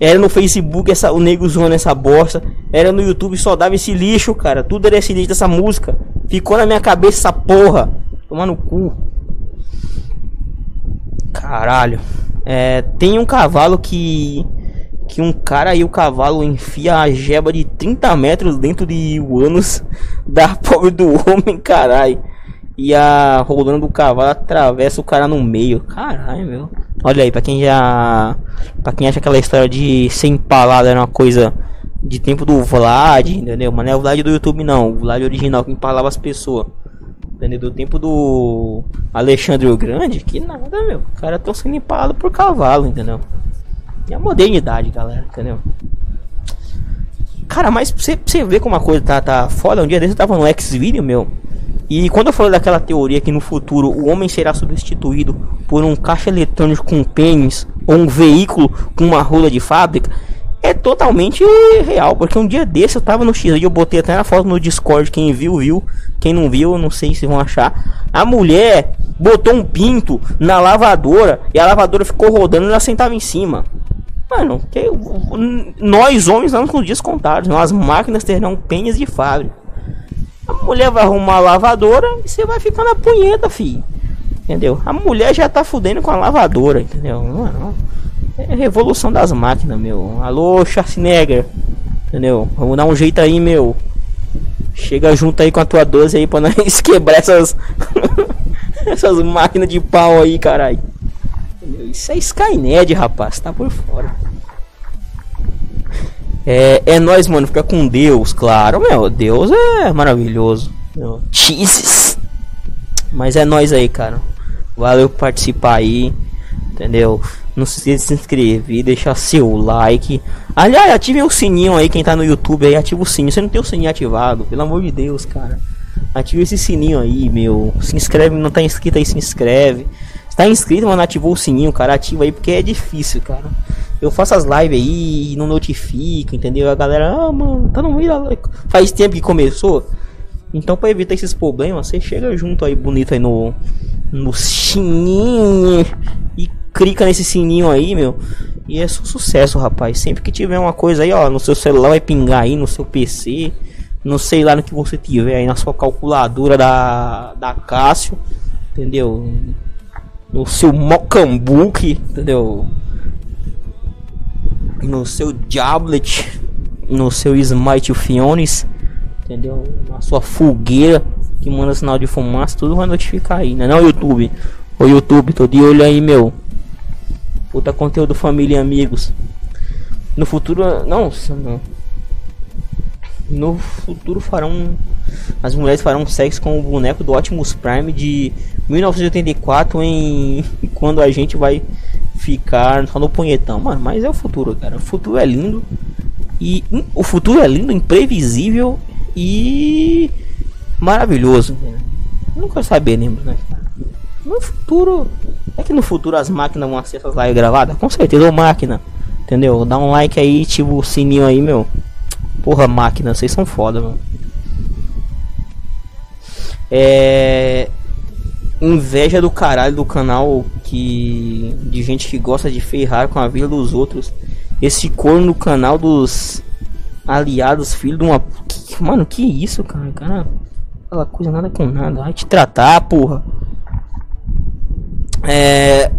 era no Facebook essa, o nego zoando essa bosta. Era no YouTube só dava esse lixo, cara. Tudo era esse lixo dessa música. Ficou na minha cabeça essa porra. Tomar no cu. Caralho. É, tem um cavalo que. Que um cara e o cavalo enfia a jeba de 30 metros dentro de ânus da pobre do homem, caralho. E a rolando do cavalo atravessa o cara no meio. Caralho, meu. Olha aí, pra quem já. Pra quem acha aquela história de ser empalado era uma coisa de tempo do Vlad, entendeu? Mas não é o Vlad do YouTube, não. O Vlad original que empalava as pessoas. Entendeu? Do tempo do Alexandre o Grande, que nada, meu. O cara tão sendo empalado por cavalo, entendeu? E a modernidade, galera, entendeu? Cara, mas você, ver como a coisa tá, tá foda, um dia desse eu tava no X-Video, meu. E quando eu falei daquela teoria que no futuro o homem será substituído por um caixa eletrônico com pênis ou um veículo com uma rola de fábrica, é totalmente real. Porque um dia desse eu tava no X e eu botei até na foto no Discord. Quem viu, viu. Quem não viu, não sei se vão achar. A mulher botou um pinto na lavadora e a lavadora ficou rodando e ela sentava em cima. Mano, que, nós homens vamos com dias contados. As máquinas terão pênis de fábrica. A mulher vai arrumar a lavadora e você vai ficar na punheta, filho. Entendeu? A mulher já tá fudendo com a lavadora, entendeu? Não, é revolução das máquinas, meu. Alô, Schwarzenegger. Entendeu? Vamos dar um jeito aí, meu. Chega junto aí com a tua 12 aí pra nós quebrar essas. essas máquinas de pau aí, caralho. Isso é Skynet, rapaz. Tá por fora. É, é nós, mano, fica com Deus, claro, meu. Deus é maravilhoso. Meu. Jesus. Mas é nós aí, cara. Valeu por participar aí. Entendeu? Não se esqueça de se inscrever, deixar seu like. Aliás, ative o sininho aí, quem tá no YouTube aí, ativa o sininho. Você não tem o sininho ativado, pelo amor de Deus, cara. Ative esse sininho aí, meu. Se inscreve, não tá inscrito aí, se inscreve. Se tá inscrito, mano, ativou o sininho, cara. Ativa aí, porque é difícil, cara. Eu faço as lives aí e não notifico, entendeu? A galera, ah, mano, tá no meio da live. Faz tempo que começou. Então, para evitar esses problemas, você chega junto aí, bonito aí no. No sininho. E clica nesse sininho aí, meu. E é só sucesso, rapaz. Sempre que tiver uma coisa aí, ó, no seu celular vai pingar aí, no seu PC. Não sei lá no que você tiver aí, na sua calculadora da, da Cássio. Entendeu? No seu Mocambook, entendeu? No seu tablet, no seu Smite Fiones, entendeu? Na sua fogueira que manda sinal de fumaça, tudo vai notificar aí, né? Não, YouTube. O YouTube, tô de olho aí, meu. Puta conteúdo família e amigos. No futuro, não, não. No futuro farão as mulheres farão sexo com o boneco do Optimus Prime de 1984 em quando a gente vai ficar só no punhetão. Mano, mas é o futuro, cara. O futuro é lindo. E o futuro é lindo, imprevisível e maravilhoso. Né? Não saber, né? No futuro. É que no futuro as máquinas vão acessar as lives gravadas? Com certeza, máquina. Entendeu? Dá um like aí, tipo o sininho aí, meu. Porra, máquina, vocês são foda, mano. É inveja do caralho do canal que de gente que gosta de ferrar com a vida dos outros. Esse corno no canal dos aliados, filho de uma. Mano, que isso, cara? Cara, aquela coisa nada com nada. Vai te tratar, porra. É.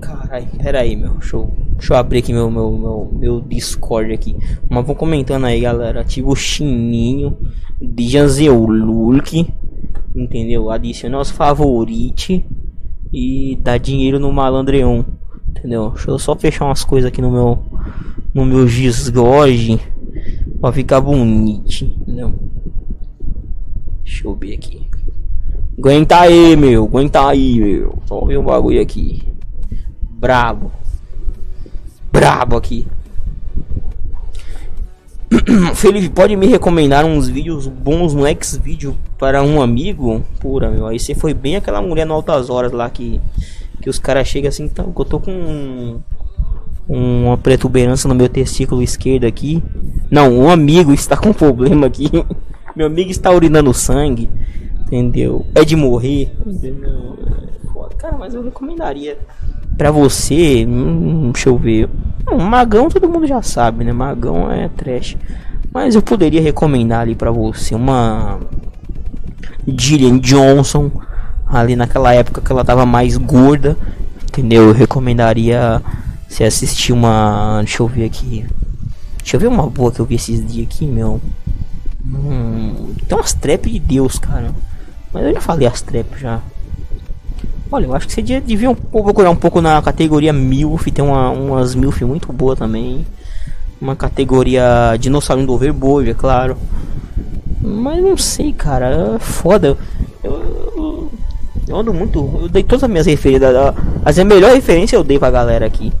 Caralho, pera aí, meu. Eu, deixa eu abrir aqui meu, meu, meu, meu Discord aqui. Mas vão comentando aí, galera. Ativa o chininho de Janzeululk entendeu? Adicione aos favoritos e dá dinheiro no malandreon, entendeu? Deixa eu só fechar umas coisas aqui no meu no meu Discord pra ficar bonito, entendeu? Deixa eu ver aqui. Aguenta aí, meu. Aguenta aí, meu. Só ver um bagulho aqui. Brabo. Brabo aqui. Felipe, pode me recomendar uns vídeos bons no Xvideo para um amigo? Pura, meu. Aí você foi bem aquela mulher no altas horas lá que, Que os caras chegam assim, então, eu tô com um, uma protuberância no meu testículo esquerdo aqui. Não, um amigo está com problema aqui. meu amigo está urinando sangue. Entendeu? É de morrer. Entendeu? É. Cara, mas eu recomendaria pra você. Hum, deixa eu ver. Um magão todo mundo já sabe, né? Magão é trash. Mas eu poderia recomendar ali pra você uma. Gillian Johnson. Ali naquela época que ela tava mais gorda. Entendeu? Eu recomendaria você assistir uma. Deixa eu ver aqui. Deixa eu ver uma boa que eu vi esses dias aqui, meu. Hum, tem umas trap de Deus, cara. Mas eu já falei as trap já. Olha, eu acho que você devia procurar um pouco na categoria MILF. Tem uma, umas MILF muito boa também. Uma categoria Dinossauro do Overboard, é claro. Mas não sei, cara. É foda. Eu, eu, eu, ando muito. Eu dei todas as minhas referências. As a melhor referência eu dei pra galera aqui.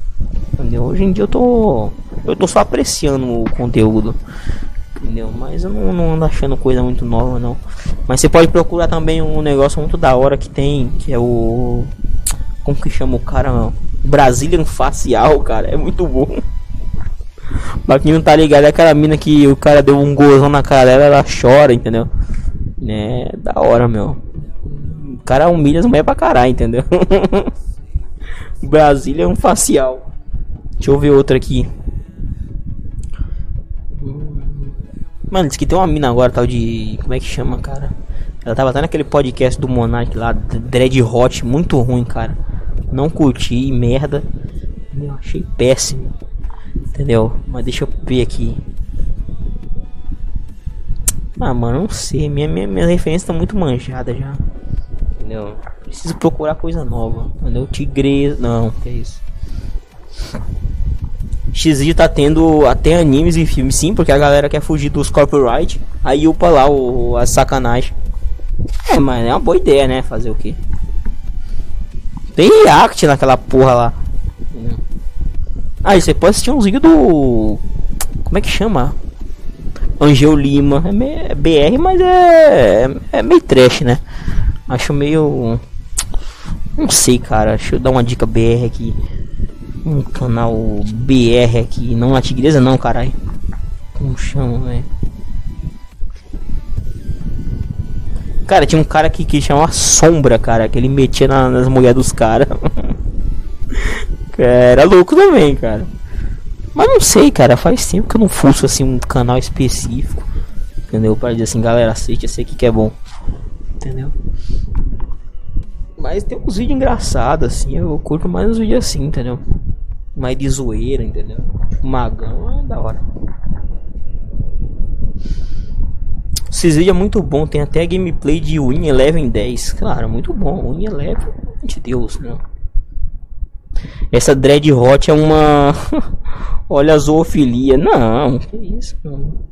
Entendeu? Hoje em dia eu tô. Eu tô só apreciando o conteúdo entendeu? Mas eu não, não ando achando coisa muito nova, não. Mas você pode procurar também um negócio muito da hora que tem, que é o. Como que chama o cara, não? Brazilian Facial, cara, é muito bom. Pra quem não tá ligado, é aquela mina que o cara deu um gozão na cara dela, ela chora, entendeu? É da hora, meu. O cara humilha as mulheres pra caralho, entendeu? Brasília é um facial. Deixa eu ver outra aqui. Mano, diz que tem uma mina agora, tal de. Como é que chama, cara? Ela tava até naquele podcast do Monark lá, Dread Hot, muito ruim, cara. Não curti, merda. Eu achei péssimo. Entendeu? Mas deixa eu ver aqui. Ah, mano, não sei. Minha, minha, minha referência tá muito manjada já. Entendeu? Preciso procurar coisa nova. Entendeu? Tigre. Não, que é isso. XY tá tendo até animes e filmes, sim, porque a galera quer fugir dos copyright. Aí upa lá o, a sacanagem. É, mas é uma boa ideia, né? Fazer o que? Tem react naquela porra lá. Ah, você pode assistir uns vídeos do. Como é que chama? Angel Lima. É, meio, é BR, mas é, é meio trash, né? Acho meio. Não sei, cara. Deixa eu dar uma dica BR aqui um canal BR aqui, não na tigresa não, caralho. Como chama, velho? Cara, tinha um cara aqui que chama Sombra, cara, que ele metia na, nas mulheres dos caras. Era louco também, cara. Mas não sei, cara, faz tempo que eu não fuço assim um canal específico. Entendeu? Para dizer assim, galera, assiste esse aqui que é bom. Entendeu? Mas tem uns vídeos engraçados, assim, eu curto mais uns vídeos assim, entendeu? Mais de zoeira, entendeu? Tipo, magão é da hora. Vídeos é muito bom, tem até gameplay de Win Eleven 10. Claro, muito bom. Win Eleven, de Deus, né? Essa Dread Hot é uma. Olha a zoofilia. Não, que isso, mano.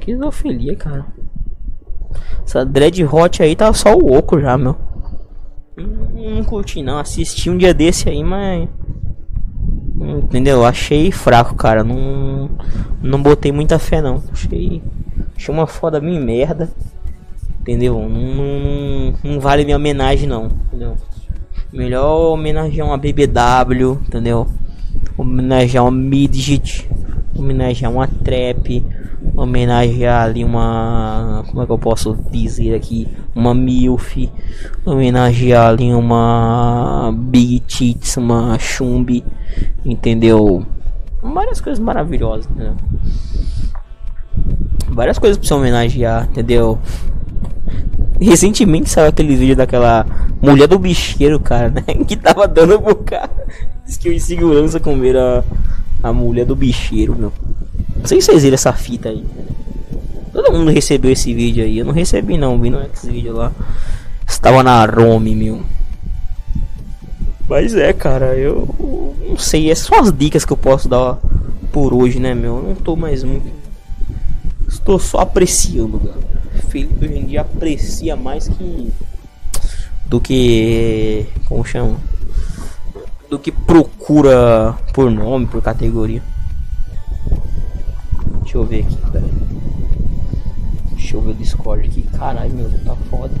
Que zoofilia, cara. Essa Dread Hot aí tá só o oco já, meu. Não, não curti não. Assisti um dia desse aí, mas. Entendeu? Achei fraco, cara. Não, não botei muita fé, não. Achei, achei uma foda bem merda. Entendeu? Não, não, não vale minha homenagem, não. Entendeu? Melhor homenagear uma BBW, entendeu? Homenagear uma Midget. Homenagear uma Trap. Homenagear ali uma. Como é que eu posso dizer aqui? Uma MILF. Homenagear ali uma Big Tits, uma Chumbi entendeu? Várias coisas maravilhosas, né? Várias coisas pra você homenagear, entendeu? Recentemente saiu aquele vídeo daquela mulher do bicheiro, cara, né? Que tava dando pro cara. Diz que o insegurança comer a, a mulher do bicheiro, meu. Não sei se vocês viram essa fita aí. Todo mundo recebeu esse vídeo aí. Eu não recebi não, vi no X-Video lá. Estava na Rome, meu. Mas é, cara, eu não sei, é só as dicas que eu posso dar por hoje, né, meu? Eu não tô mais muito. Estou só apreciando, galera. Felipe hoje em dia aprecia mais que. Do que. Como chama? Do que procura por nome, por categoria. Deixa eu ver aqui, peraí. Deixa eu ver o Discord aqui. Caralho, meu, tá foda.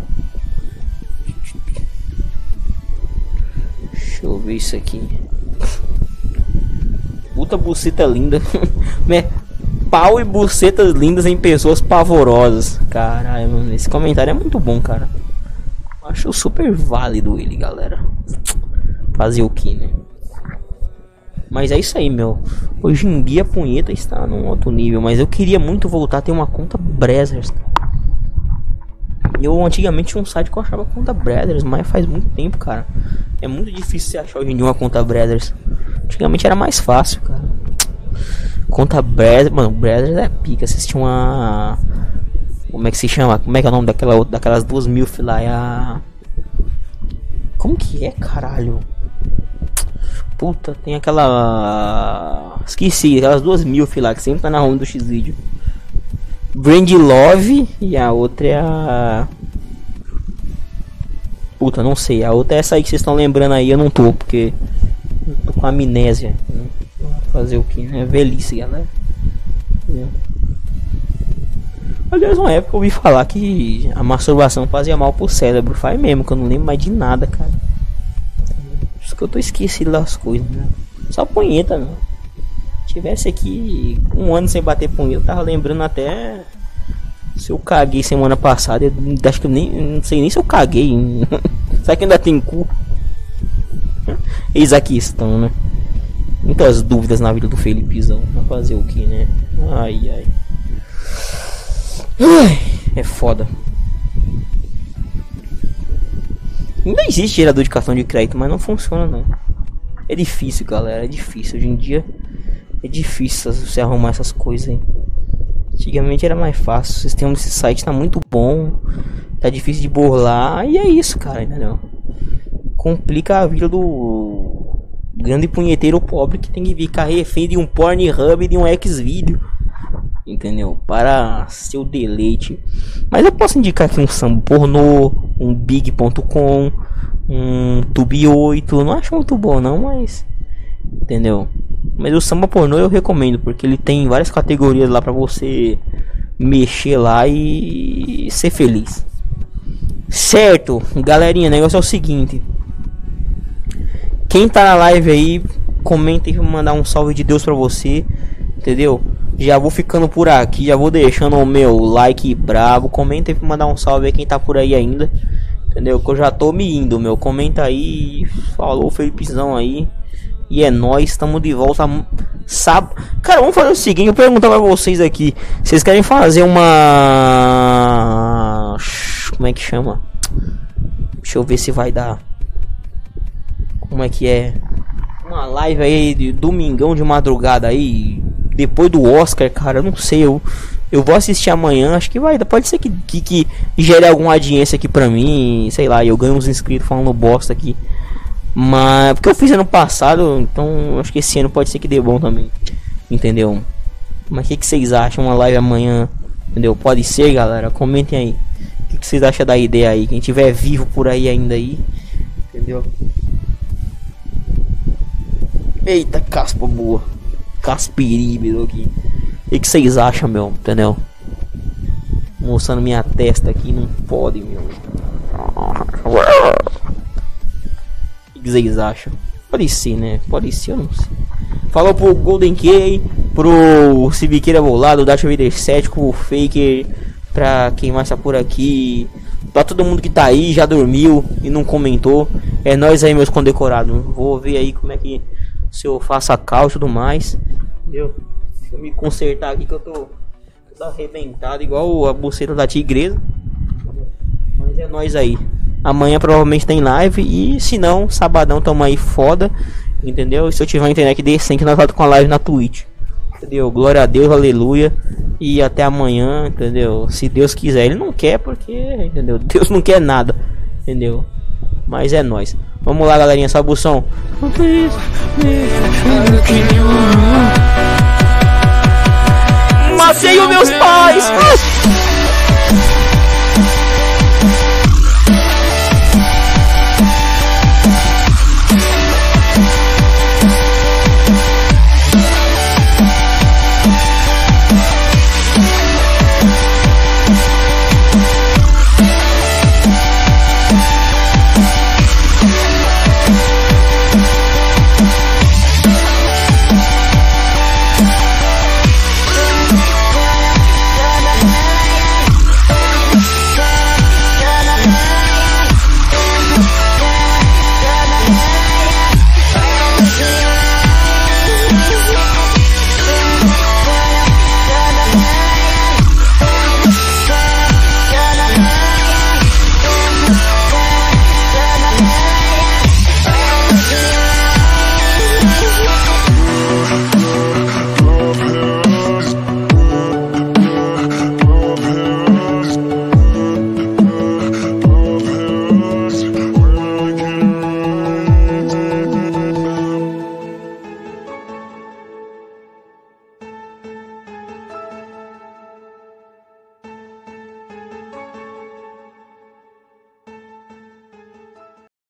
Deixa eu ver isso aqui. Puta buceta linda. Pau e bucetas lindas em pessoas pavorosas. Caralho, mano. Esse comentário é muito bom, cara. Acho super válido ele, galera. Fazer o que, né? Mas é isso aí, meu. Hoje em dia a punheta está num outro nível. Mas eu queria muito voltar a ter uma conta Brazzers. Eu antigamente tinha um site que eu achava conta Brothers, mas faz muito tempo, cara. É muito difícil você achar hoje em dia uma conta Brothers. Antigamente era mais fácil, cara. Conta Brothers, mano, Brothers é pica. Vocês tinham uma. Como é que se chama? Como é que é o nome daquela, daquelas duas mil lá? É. Como que é, caralho? Puta, tem aquela. Esqueci, aquelas duas mil lá que sempre tá na home do X-Video. Brand Love e a outra é a. Puta, não sei. A outra é essa aí que vocês estão lembrando aí, eu não tô, porque. tô com amnésia. Fazer o que, né? Velhice, galera. É. Aliás, uma época eu ouvi falar que a masturbação fazia mal pro cérebro. Faz mesmo, que eu não lembro mais de nada, cara. Que eu tô esquecido das coisas, né? Só punheta, meu tivesse aqui um ano sem bater punheta, eu tava lembrando até se eu caguei semana passada. Eu acho que eu nem não sei nem se eu caguei. Será que ainda tem cu? Eis aqui estão, né? Muitas dúvidas na vida do Felipezão. Vai fazer o que, né? Ai, ai. Ai, é foda. Ainda existe gerador de cartão de crédito, mas não funciona não. É difícil, galera. É difícil. Hoje em dia é difícil você arrumar essas coisas aí. Antigamente era mais fácil. O sistema desse site tá muito bom. Tá difícil de burlar. E é isso, cara, entendeu? Complica a vida do grande punheteiro pobre que tem que ficar refém de um Pornhub e de um Xvideo. Entendeu? Para seu deleite. Mas eu posso indicar aqui um samba pornô, um big.com, um tube 8. Não acho muito bom não, mas entendeu? Mas o samba pornô eu recomendo, porque ele tem várias categorias lá pra você mexer lá e ser feliz. Certo, galerinha, o negócio é o seguinte. Quem tá na live aí, comenta e mandar um salve de Deus pra você, entendeu? Já vou ficando por aqui, já vou deixando o meu like bravo. Comenta e mandar um salve aí quem tá por aí ainda. Entendeu? Que eu já tô me indo, meu. Comenta aí. Falou, Felipezão aí. E é nós, estamos de volta. Sábado. Cara, vamos fazer o seguinte: eu perguntar pra vocês aqui. Vocês querem fazer uma. Como é que chama? Deixa eu ver se vai dar. Como é que é? Uma live aí de domingão de madrugada aí. Depois do Oscar, cara. Eu não sei. Eu, eu vou assistir amanhã. Acho que vai. Pode ser que, que, que gere alguma audiência aqui pra mim. Sei lá. Eu ganho uns inscritos falando bosta aqui. Mas porque eu fiz ano passado, então acho que esse ano pode ser que dê bom também. Entendeu? Mas o que, que, vocês acham? Uma live amanhã, entendeu? Pode ser, galera. Comentem aí. O que, que, vocês acham da ideia aí? Quem tiver vivo por aí ainda aí, entendeu? Eita, caspa boa. Casperíbido aqui. O que, vocês acham, meu? Entendeu? Mostrando minha testa aqui, não pode, meu que vocês acham? Pode ser, né? Pode ser, eu não sei. Falou pro Golden Key, pro Civiqueira Bolado, Darth Vader 7, o Faker, pra quem mais tá por aqui. Pra todo mundo que tá aí, já dormiu e não comentou. É nós aí, meus condecorados. Vou ver aí como é que se eu faço a cal e tudo mais. Entendeu? Deixa eu me consertar aqui que eu tô arrebentado, igual a buceta da tigresa. Mas é nós aí. Amanhã provavelmente tem live. E se não, sabadão tamo aí foda. Entendeu? E se eu tiver internet decente, nós vamos com a live na Twitch. Entendeu? Glória a Deus, aleluia. E até amanhã, entendeu? Se Deus quiser, ele não quer porque, entendeu? Deus não quer nada, entendeu? Mas é nós. Vamos lá, galerinha, sobe o som. Macei os meus pais!